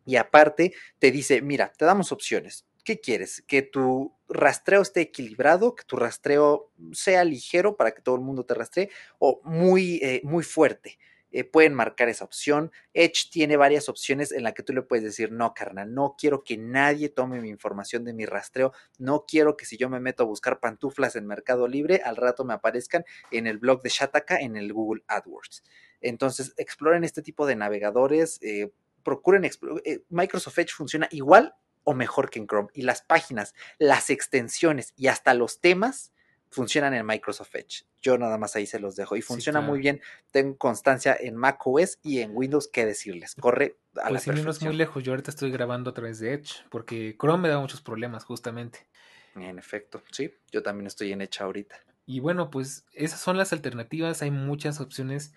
y aparte te dice, mira, te damos opciones. ¿Qué quieres? Que tu rastreo esté equilibrado, que tu rastreo sea ligero para que todo el mundo te rastree o muy, eh, muy fuerte. Eh, pueden marcar esa opción. Edge tiene varias opciones en la que tú le puedes decir, no, carnal, no quiero que nadie tome mi información de mi rastreo, no quiero que si yo me meto a buscar pantuflas en Mercado Libre, al rato me aparezcan en el blog de Shataka en el Google AdWords. Entonces, exploren este tipo de navegadores, eh, procuren, eh, Microsoft Edge funciona igual o mejor que en Chrome y las páginas, las extensiones y hasta los temas funcionan en Microsoft Edge. Yo nada más ahí se los dejo y funciona muy bien. Tengo constancia en macOS y en Windows qué decirles. Corre a pues la si no es muy lejos. Yo ahorita estoy grabando a través de Edge porque Chrome me da muchos problemas justamente. En efecto, sí. Yo también estoy en Edge ahorita. Y bueno, pues esas son las alternativas. Hay muchas opciones.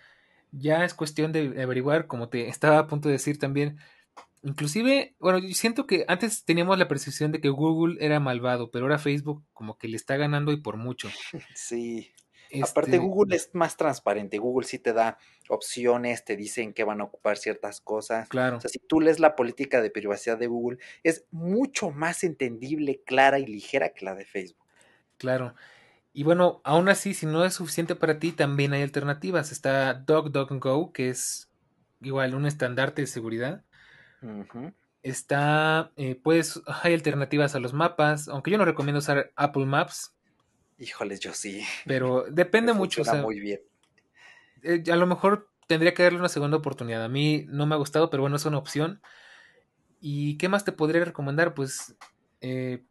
Ya es cuestión de averiguar, como te estaba a punto de decir también, Inclusive, bueno, yo siento que antes teníamos la percepción de que Google era malvado, pero ahora Facebook como que le está ganando y por mucho. Sí. Aparte, Este, Google es más transparente. Google sí te da opciones, te dicen que van a ocupar ciertas cosas. claro, O sea, si tú lees la política de privacidad de Google, es mucho más entendible, clara y ligera que la de Facebook. claro. Y bueno, aún así, si no es suficiente para ti, también hay alternativas. Está DuckDuckGo, que es igual un estandarte de seguridad. Está, eh, pues, hay alternativas a los mapas, aunque yo no recomiendo usar Apple Maps, Híjoles, yo sí. pero depende mucho. O sea, muy bien. eh, a lo mejor tendría que darle una segunda oportunidad. A mí no me ha gustado, pero bueno, es una opción. ¿Y qué más te podría recomendar? Pues, eh,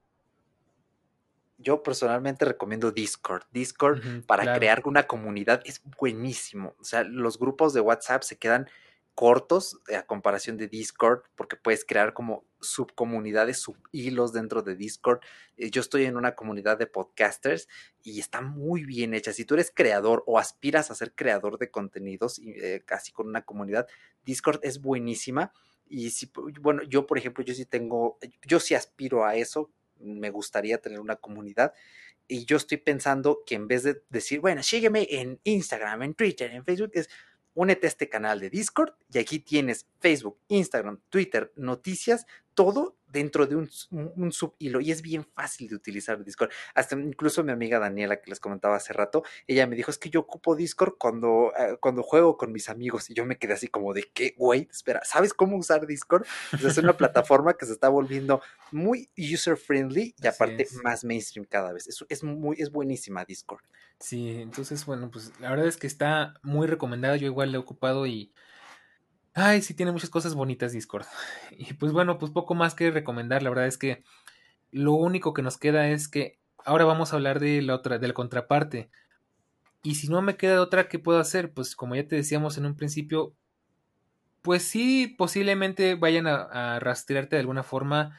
Yo personalmente recomiendo Discord. Discord para claro, crear una comunidad es buenísimo. O sea, los grupos de WhatsApp se quedan cortos eh, a comparación de Discord porque puedes crear como subcomunidades, subhilos dentro de Discord. Eh, Yo estoy en una comunidad de podcasters y está muy bien hecha. Si tú eres creador o aspiras a ser creador de contenidos, eh, casi con una comunidad, Discord es buenísima. Y si, bueno, yo por ejemplo, yo sí tengo, yo sí aspiro a eso, me gustaría tener una comunidad y yo estoy pensando que en vez de decir, bueno, sígueme en Instagram, en Twitter, en Facebook, es únete a este canal de Discord y aquí tienes Facebook, Instagram, Twitter, noticias, todo dentro de un, s- un, un subhilo y es bien fácil de utilizar Discord. Hasta incluso mi amiga Daniela que les comentaba hace rato, ella me dijo, es que yo ocupo Discord cuando, eh, cuando juego con mis amigos y yo me quedé así como de, ¿qué, güey? Espera, ¿sabes cómo usar Discord? Pues es una plataforma que se está volviendo muy user friendly y así aparte es. más mainstream cada vez. Es, es muy, es buenísima Discord. Sí, entonces, bueno, pues la verdad es que está muy recomendada. Yo igual la he ocupado y. Ay, sí, tiene muchas cosas bonitas Discord. Y pues bueno, pues poco más que recomendar. La verdad es que lo único que nos queda es que ahora vamos a hablar de la otra, de la contraparte. Y si no me queda otra, ¿qué puedo hacer? Pues como ya te decíamos en un principio, pues sí, posiblemente vayan a, a rastrearte de alguna forma.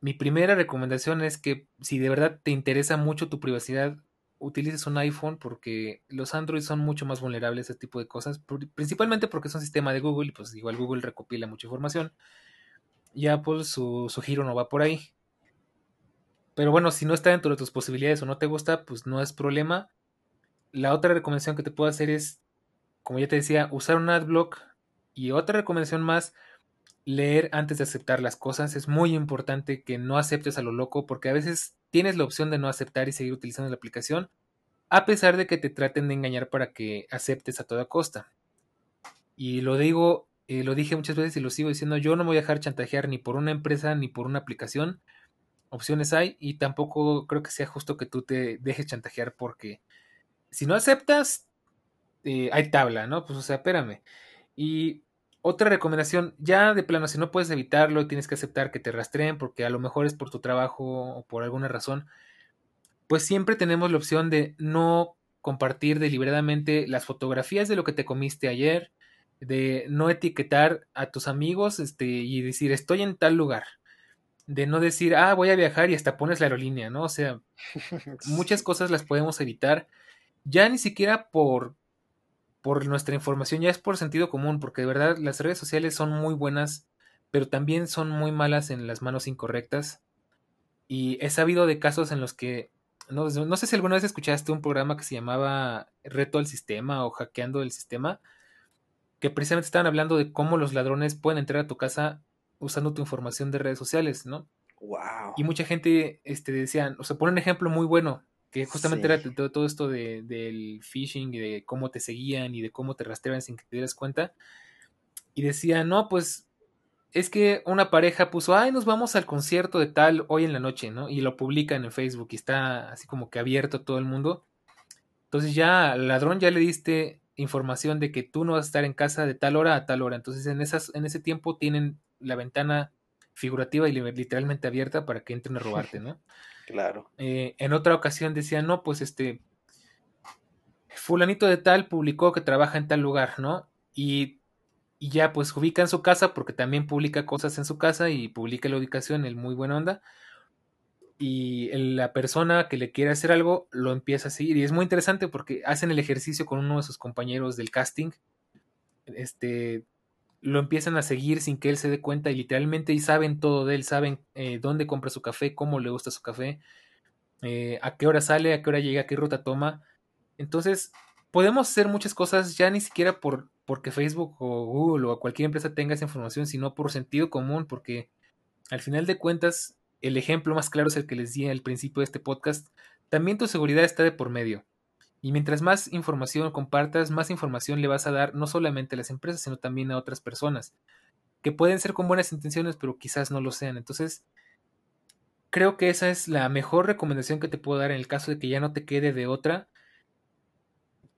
Mi primera recomendación es que si de verdad te interesa mucho tu privacidad, utilices un iPhone porque los Android son mucho más vulnerables a este tipo de cosas, pr- principalmente porque es un sistema de Google y pues igual Google recopila mucha información y Apple su, su giro no va por ahí. Pero bueno, si no está dentro de tus posibilidades o no te gusta, pues no es problema. La otra recomendación que te puedo hacer es, como ya te decía, usar un adblock y otra recomendación más, leer antes de aceptar las cosas. Es muy importante que no aceptes a lo loco porque a veces tienes la opción de no aceptar y seguir utilizando la aplicación a pesar de que te traten de engañar para que aceptes a toda costa. Y lo digo, eh, lo dije muchas veces y lo sigo diciendo, yo no me voy a dejar chantajear ni por una empresa ni por una aplicación. Opciones hay y tampoco creo que sea justo que tú te dejes chantajear porque si no aceptas, eh, hay tabla, ¿no? Pues o sea, espérame. Y otra recomendación, ya de plano, si no puedes evitarlo, tienes que aceptar que te rastreen porque a lo mejor es por tu trabajo o por alguna razón, pues siempre tenemos la opción de no compartir deliberadamente las fotografías de lo que te comiste ayer, de no etiquetar a tus amigos este, y decir estoy en tal lugar, de no decir, ah, voy a viajar y hasta pones la aerolínea, ¿no? O sea, muchas cosas las podemos evitar, ya ni siquiera por, por nuestra información, ya es por sentido común, porque de verdad las redes sociales son muy buenas, pero también son muy malas en las manos incorrectas. Y he sabido de casos en los que, no, no sé si alguna vez escuchaste un programa que se llamaba Reto al Sistema o Hackeando el Sistema, que precisamente estaban hablando de cómo los ladrones pueden entrar a tu casa usando tu información de redes sociales, ¿no? Wow. Y mucha gente este, decía, o sea, pone un ejemplo muy bueno, que justamente Sí. era todo, todo esto de, del phishing y de cómo te seguían y de cómo te rastreaban sin que te dieras cuenta. Y decía, no, pues es que una pareja puso, ay, nos vamos al concierto de tal hoy en la noche, ¿no? Y lo publican en Facebook y está así como que abierto a todo el mundo. Entonces ya al ladrón ya le diste información de que tú no vas a estar en casa de tal hora a tal hora. Entonces en, esas, en ese tiempo tienen la ventana figurativa y li- literalmente abierta para que entren a robarte, ¿no? Claro. Eh, en otra ocasión decía, no, pues este, fulanito de tal publicó que trabaja en tal lugar, ¿no? Y, y ya pues ubica en su casa porque también publica cosas en su casa y publica la ubicación, el muy buena onda. Y la persona que le quiere hacer algo lo empieza a seguir. Y es muy interesante porque hacen el ejercicio con uno de sus compañeros del casting. Este, lo empiezan a seguir sin que él se dé cuenta y literalmente y saben todo de él, saben eh, dónde compra su café, cómo le gusta su café, eh, a qué hora sale, a qué hora llega, qué ruta toma. Entonces, podemos hacer muchas cosas ya ni siquiera por porque Facebook o Google o cualquier empresa tenga esa información, sino por sentido común, porque al final de cuentas, el ejemplo más claro es el que les di al principio de este podcast, también tu seguridad está de por medio. Y mientras más información compartas, más información le vas a dar no solamente a las empresas, sino también a otras personas, que pueden ser con buenas intenciones, pero quizás no lo sean. Entonces, creo que esa es la mejor recomendación que te puedo dar en el caso de que ya no te quede de otra.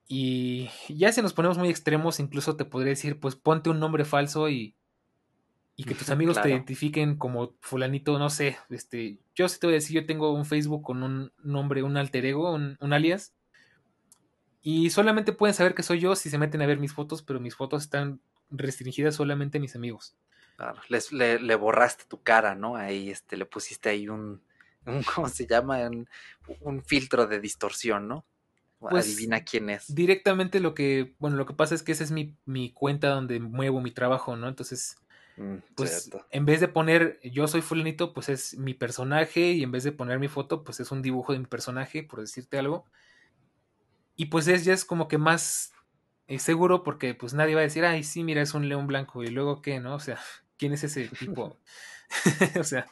Y ya si nos ponemos muy extremos, incluso te podría decir, pues ponte un nombre falso y, y que tus amigos te identifiquen como fulanito, no sé, este, yo sí te voy a decir, yo tengo un Facebook con un nombre, un alter ego, un alias, y solamente pueden saber que soy yo si se meten a ver mis fotos, pero mis fotos están restringidas solamente a mis amigos. Claro, le, borraste tu cara, ¿no? Ahí este, le pusiste ahí un, ¿cómo se llama? Un, filtro de distorsión, ¿no? Pues, Adivina quién es. Directamente lo que, bueno, lo que pasa es que esa es mi, mi cuenta donde muevo mi trabajo, ¿no? Entonces, mm, pues en vez de poner yo soy fulanito, pues es mi personaje y en vez de poner mi foto, pues es un dibujo de mi personaje, por decirte algo. Y pues es, ya es como que más eh, seguro porque pues nadie va a decir, ay, sí, mira, es un león blanco. Y luego qué, ¿no? O sea, ¿quién es ese tipo? o sea,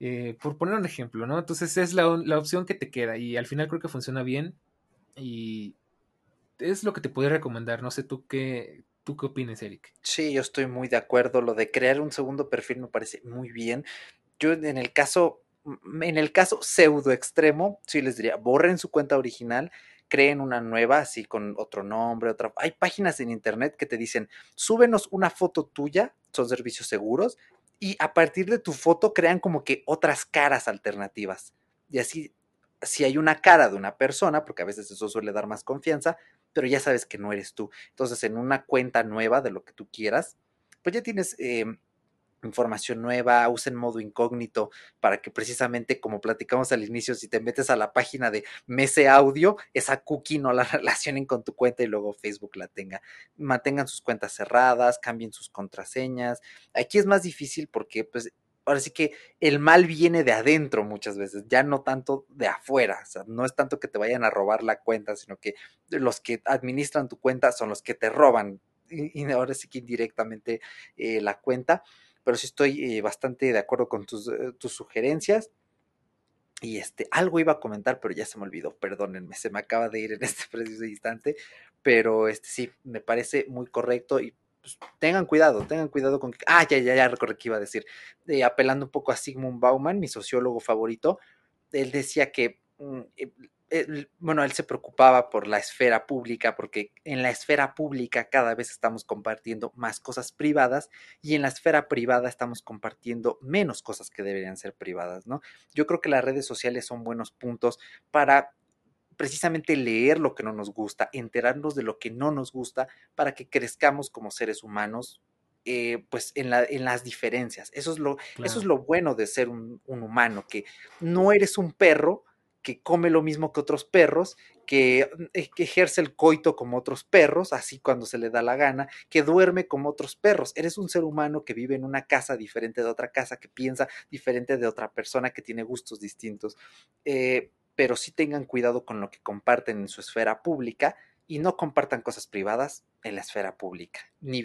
eh, por poner un ejemplo, ¿no? Entonces es la, la, opción que te queda y al final creo que funciona bien y es lo que te podría recomendar. No sé tú qué, ¿Tú qué opinas, Eric? Sí, yo estoy muy de acuerdo. Lo de crear un segundo perfil me parece muy bien. Yo en el caso, en el caso pseudo extremo, sí les diría, borren su cuenta original creen una nueva, así con otro nombre, otra. Hay páginas en internet que te dicen, súbenos una foto tuya, son servicios seguros, y a partir de tu foto crean como que otras caras alternativas. Y así, si hay una cara de una persona, porque a veces eso suele dar más confianza, pero ya sabes que no eres tú. Entonces, en una cuenta nueva de lo que tú quieras, pues ya tienes em, información nueva, usen modo incógnito para que precisamente como platicamos al inicio, si te metes a la página de Mese Audio, esa cookie no la relacionen con tu cuenta y luego Facebook la tenga. Mantengan sus cuentas cerradas, cambien sus contraseñas. Aquí es más difícil porque pues ahora sí que el mal viene de adentro muchas veces, ya no tanto de afuera, o sea, no es tanto que te vayan a robar la cuenta, sino que los que administran tu cuenta son los que te roban y, ahora sí que indirectamente eh, la cuenta pero sí estoy eh, bastante de acuerdo con tus, eh, tus, sugerencias. Y este, algo iba a comentar, pero ya se me olvidó, perdónenme, se me acaba de ir en este preciso instante, pero este sí, me parece muy correcto y pues, tengan cuidado, tengan cuidado con que, ah, ya, ya, ya recuerdo que iba a decir, eh, apelando un poco a Sigmund Bauman, mi sociólogo favorito, él decía que mm, bueno, él se preocupaba por la esfera pública, porque en la esfera pública cada vez estamos compartiendo más cosas privadas y en la esfera privada estamos compartiendo menos cosas que deberían ser privadas, ¿no? Yo creo que las redes sociales son buenos puntos para precisamente leer lo que no nos gusta, enterarnos de lo que no nos gusta, para que crezcamos como seres humanos eh, pues en, la, en, las diferencias. Eso es lo, eso es lo bueno de ser un, un, humano, que no eres un perro, que come lo mismo que otros perros, que, eh, que, ejerce el coito como otros perros, así cuando se le da la gana, que duerme como otros perros. Eres un ser humano que vive en una casa diferente de otra casa, que piensa diferente de otra persona, que tiene gustos distintos. Eh, pero sí tengan cuidado con lo que comparten en su esfera pública, y no compartan cosas privadas en la esfera pública, ni,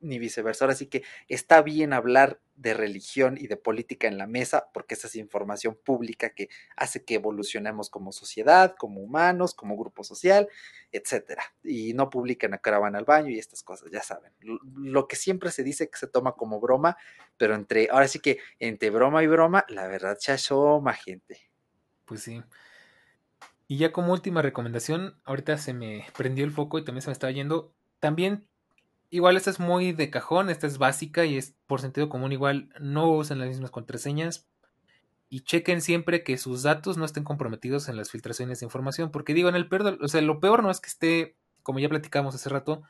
ni viceversa. Ahora sí que está bien hablar de religión y de política en la mesa, porque esa es información pública que hace que evolucionemos como sociedad, como humanos, como grupo social, etcétera. Y no publican a caravana al baño y estas cosas, ya saben. Lo que siempre se dice que se toma como broma, pero entre, ahora sí que entre broma y broma, la verdad se asoma, gente. Pues sí. Y ya como última recomendación, ahorita se me prendió el foco y también se me estaba yendo. También, igual esta es muy de cajón, esta es básica y es por sentido común igual, no usen las mismas contraseñas y chequen siempre que sus datos no estén comprometidos en las filtraciones de información, porque digo, en el peor, o sea, lo peor no es que esté, como ya platicamos hace rato,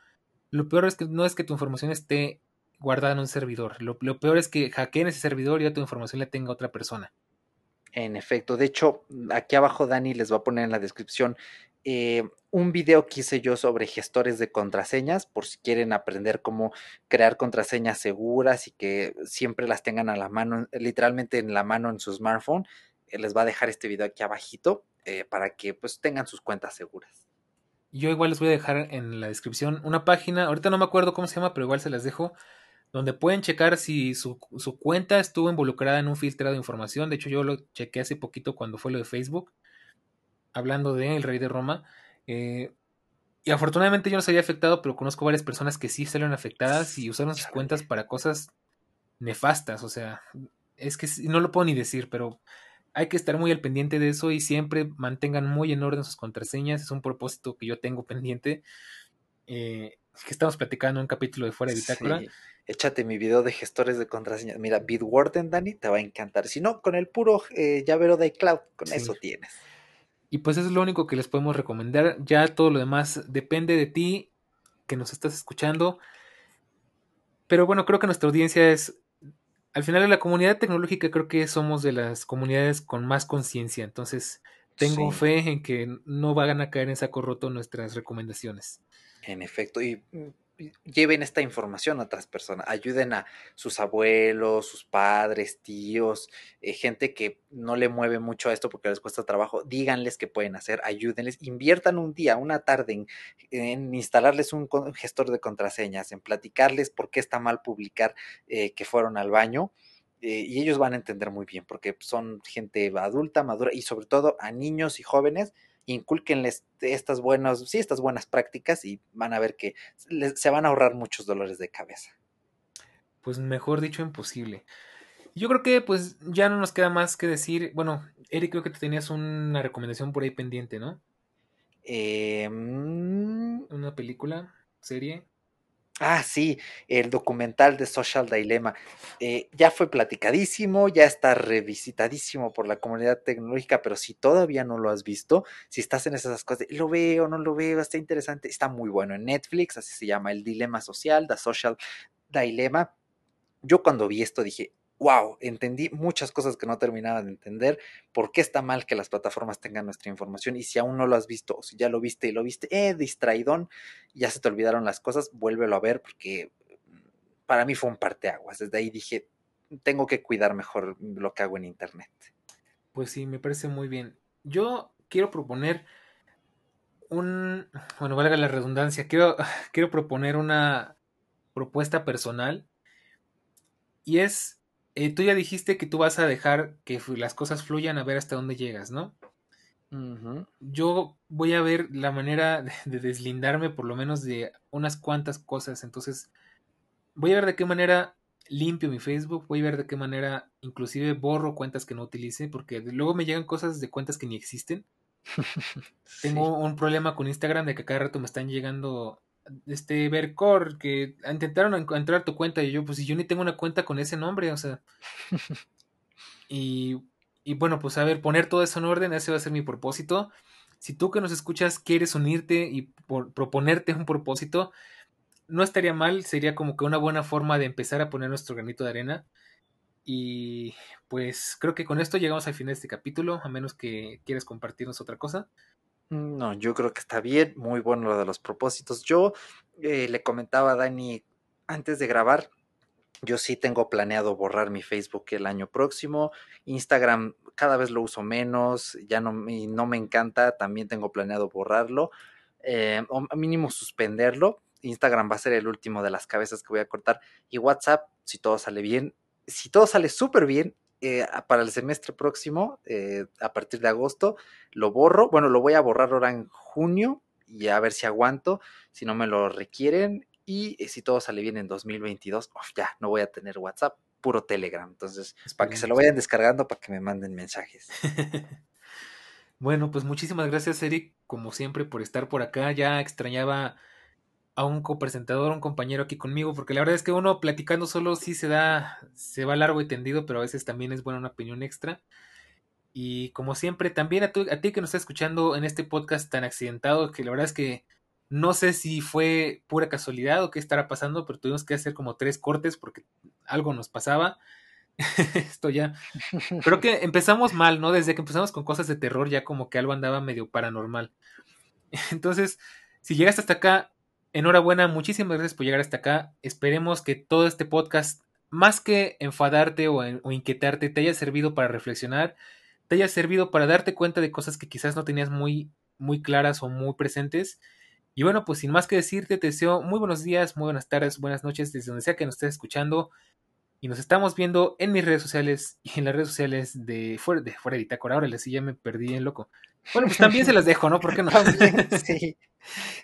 lo peor es que no es que tu información esté guardada en un servidor, lo, lo peor es que hackeen ese servidor y ya tu información la tenga otra persona. En efecto, de hecho, aquí abajo Dani les va a poner en la descripción eh, un video que hice yo sobre gestores de contraseñas, por si quieren aprender cómo crear contraseñas seguras y que siempre las tengan a la mano, literalmente en la mano en su smartphone. Eh, les va a dejar este video aquí abajito eh, para que pues tengan sus cuentas seguras. Yo igual les voy a dejar en la descripción una página, ahorita no me acuerdo cómo se llama, pero igual se las dejo, donde pueden checar si su, su cuenta estuvo involucrada en un filtrado de información. De hecho, yo lo chequé hace poquito cuando fue lo de Facebook hablando de El Rey de Roma. Eh, y afortunadamente yo no se había afectado, pero conozco varias personas que sí salieron afectadas y usaron sus cuentas para cosas nefastas. O sea, es que no lo puedo ni decir, pero hay que estar muy al pendiente de eso y siempre mantengan muy en orden sus contraseñas. Es un propósito que yo tengo pendiente. Eh, que estamos platicando un capítulo de Fuera de Bitácora. Échate mi video de gestores de contraseñas. Mira, Bitwarden, Dani, te va a encantar. Si no, con el puro eh, llavero de iCloud, con eso tienes. Y pues eso es lo único que les podemos recomendar. Ya todo lo demás depende de ti, que nos estás escuchando. Pero bueno, creo que nuestra audiencia es, al final de la comunidad tecnológica, creo que somos de las comunidades con más conciencia. Entonces, tengo fe en que no van a caer en saco roto nuestras recomendaciones. En efecto, y mm, lleven esta información a otras personas, ayuden a sus abuelos, sus padres, tíos, eh, gente que no le mueve mucho a esto porque les cuesta trabajo, díganles qué pueden hacer, ayúdenles, inviertan un día, una tarde en, instalarles un gestor de contraseñas, en platicarles por qué está mal publicar eh, que fueron al baño. Eh, y ellos van a entender muy bien porque son gente adulta, madura y sobre todo a niños y jóvenes inculquenles estas buenas, sí, estas buenas prácticas y van a ver que se van a ahorrar muchos dolores de cabeza. Pues mejor dicho, imposible. Yo creo que pues ya no nos queda más que decir. Bueno, Eric, creo que te tenías una recomendación por ahí pendiente, ¿no? Em, una película, serie. Ah, sí, el documental de Social Dilemma. Eh, ya fue platicadísimo, ya está revisitadísimo por la comunidad tecnológica, pero si todavía no lo has visto, si estás en esas cosas de lo veo, no lo veo, está interesante, está muy bueno en Netflix, así se llama El Dilema Social, The Social Dilemma. Yo cuando vi esto dije, wow, entendí muchas cosas que no terminaba de entender. ¿Por qué está mal que las plataformas tengan nuestra información? Y si aún no lo has visto, o si ya lo viste y lo viste, eh, distraidón, ya se te olvidaron las cosas, vuélvelo a ver porque mm, para mí fue un parteaguas. Desde ahí dije, tengo que cuidar mejor lo que hago en Internet. Pues sí, me parece muy bien. Yo quiero proponer un, bueno, valga la redundancia, quiero, quiero proponer una propuesta personal y es eh, tú ya dijiste que tú vas a dejar que las cosas fluyan a ver hasta dónde llegas, ¿no? Yo voy a ver la manera de, deslindarme por lo menos de unas cuantas cosas. Entonces, voy a ver de qué manera limpio mi Facebook, voy a ver de qué manera inclusive borro cuentas que no utilice, porque luego me llegan cosas de cuentas que ni existen. Tengo un problema con Instagram de que cada rato me están llegando este Vercor que intentaron encontrar tu cuenta y yo pues si yo ni tengo una cuenta con ese nombre, o sea. y, y bueno, pues a ver, poner todo eso en orden, ese va a ser mi propósito. Si tú que nos escuchas quieres unirte y por, proponerte un propósito, no estaría mal, sería como que una buena forma de empezar a poner nuestro granito de arena. Y pues creo que con esto llegamos al final de este capítulo, a menos que quieras compartirnos otra cosa. No, yo creo que está bien, muy bueno lo de los propósitos. Yo eh, le comentaba a Dani antes de grabar, yo sí tengo planeado borrar mi Facebook el año próximo. Instagram cada vez lo uso menos, ya no, no me encanta, también tengo planeado borrarlo, eh, o mínimo suspenderlo. Instagram va a ser el último de las cabezas que voy a cortar. Y WhatsApp, si todo sale bien, si todo sale súper bien, eh, para el semestre próximo, eh, a partir de agosto, lo borro. Bueno, lo voy a borrar ahora en junio y a ver si aguanto, si no me lo requieren. Y eh, si todo sale bien en 2022, ya no voy a tener WhatsApp, puro Telegram. Entonces, para que se lo vayan descargando, para que me manden mensajes. bueno, pues muchísimas gracias, Eric, como siempre, por estar por acá. Ya extrañaba a un copresentador, un compañero aquí conmigo, porque la verdad es que uno platicando solo sí se da, se va largo y tendido, pero a veces también es buena una opinión extra. Y como siempre, también a, a ti que nos está escuchando en este podcast tan accidentado, que la verdad es que no sé si fue pura casualidad o qué estará pasando, pero tuvimos que hacer como tres cortes porque algo nos pasaba. Esto ya. Creo que empezamos mal, ¿no? Desde que empezamos con cosas de terror, ya como que algo andaba medio paranormal. Entonces, si llegaste hasta acá, enhorabuena, muchísimas gracias por llegar hasta acá. Esperemos que todo este podcast, más que enfadarte o, inquietarte, te haya servido para reflexionar, te haya servido para darte cuenta de cosas que quizás no tenías muy, muy claras o muy presentes. Y bueno, pues sin más que decirte, te deseo muy buenos días, muy buenas tardes, buenas noches, desde donde sea que nos estés escuchando. Y nos estamos viendo en mis redes sociales y en las redes sociales de fuera de, fuera de. Ahora sí ya me perdí en loco. Bueno, pues también se las dejo, ¿no? ¿Por qué no? sí.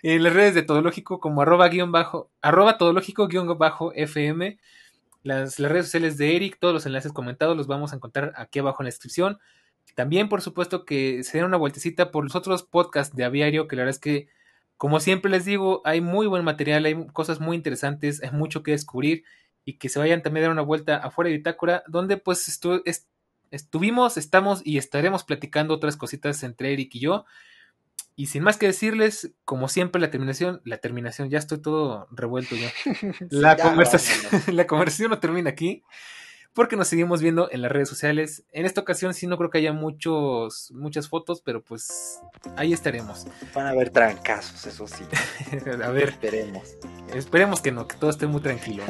En las redes de Todológico como arroba guion bajo, arroba todológico guion bajo FM. Las, las redes sociales de Eric, todos los enlaces comentados los vamos a encontrar aquí abajo en la descripción. También, por supuesto, que se den una vueltecita por los otros podcasts de Aviario, que la verdad es que, como siempre les digo, hay muy buen material, hay cosas muy interesantes, hay mucho que descubrir y que se vayan también a dar una vuelta afuera de Bitácora, donde pues estuvimos, estamos y estaremos platicando otras cositas entre Eric y yo. Y sin más que decirles, como siempre, la terminación, la terminación, ya estoy todo revuelto yo. La, conversación, la conversación no termina aquí porque nos seguimos viendo en las redes sociales. En esta ocasión sí no creo que haya muchos, muchas fotos, pero pues ahí estaremos. Van a haber trancazos, eso sí. a ver. Esperemos. Esperemos que no, que todo esté muy tranquilo,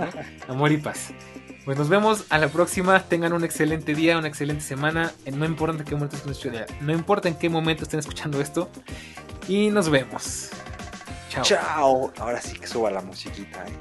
Amor y paz. Pues nos vemos a la próxima. Tengan un excelente día, una excelente semana. Eh, no importa en qué momento estén, escuchando, eh, no importa en qué momento estén escuchando esto. Y nos vemos. Chao. Chao. Ahora sí que suba la musiquita. ¿eh?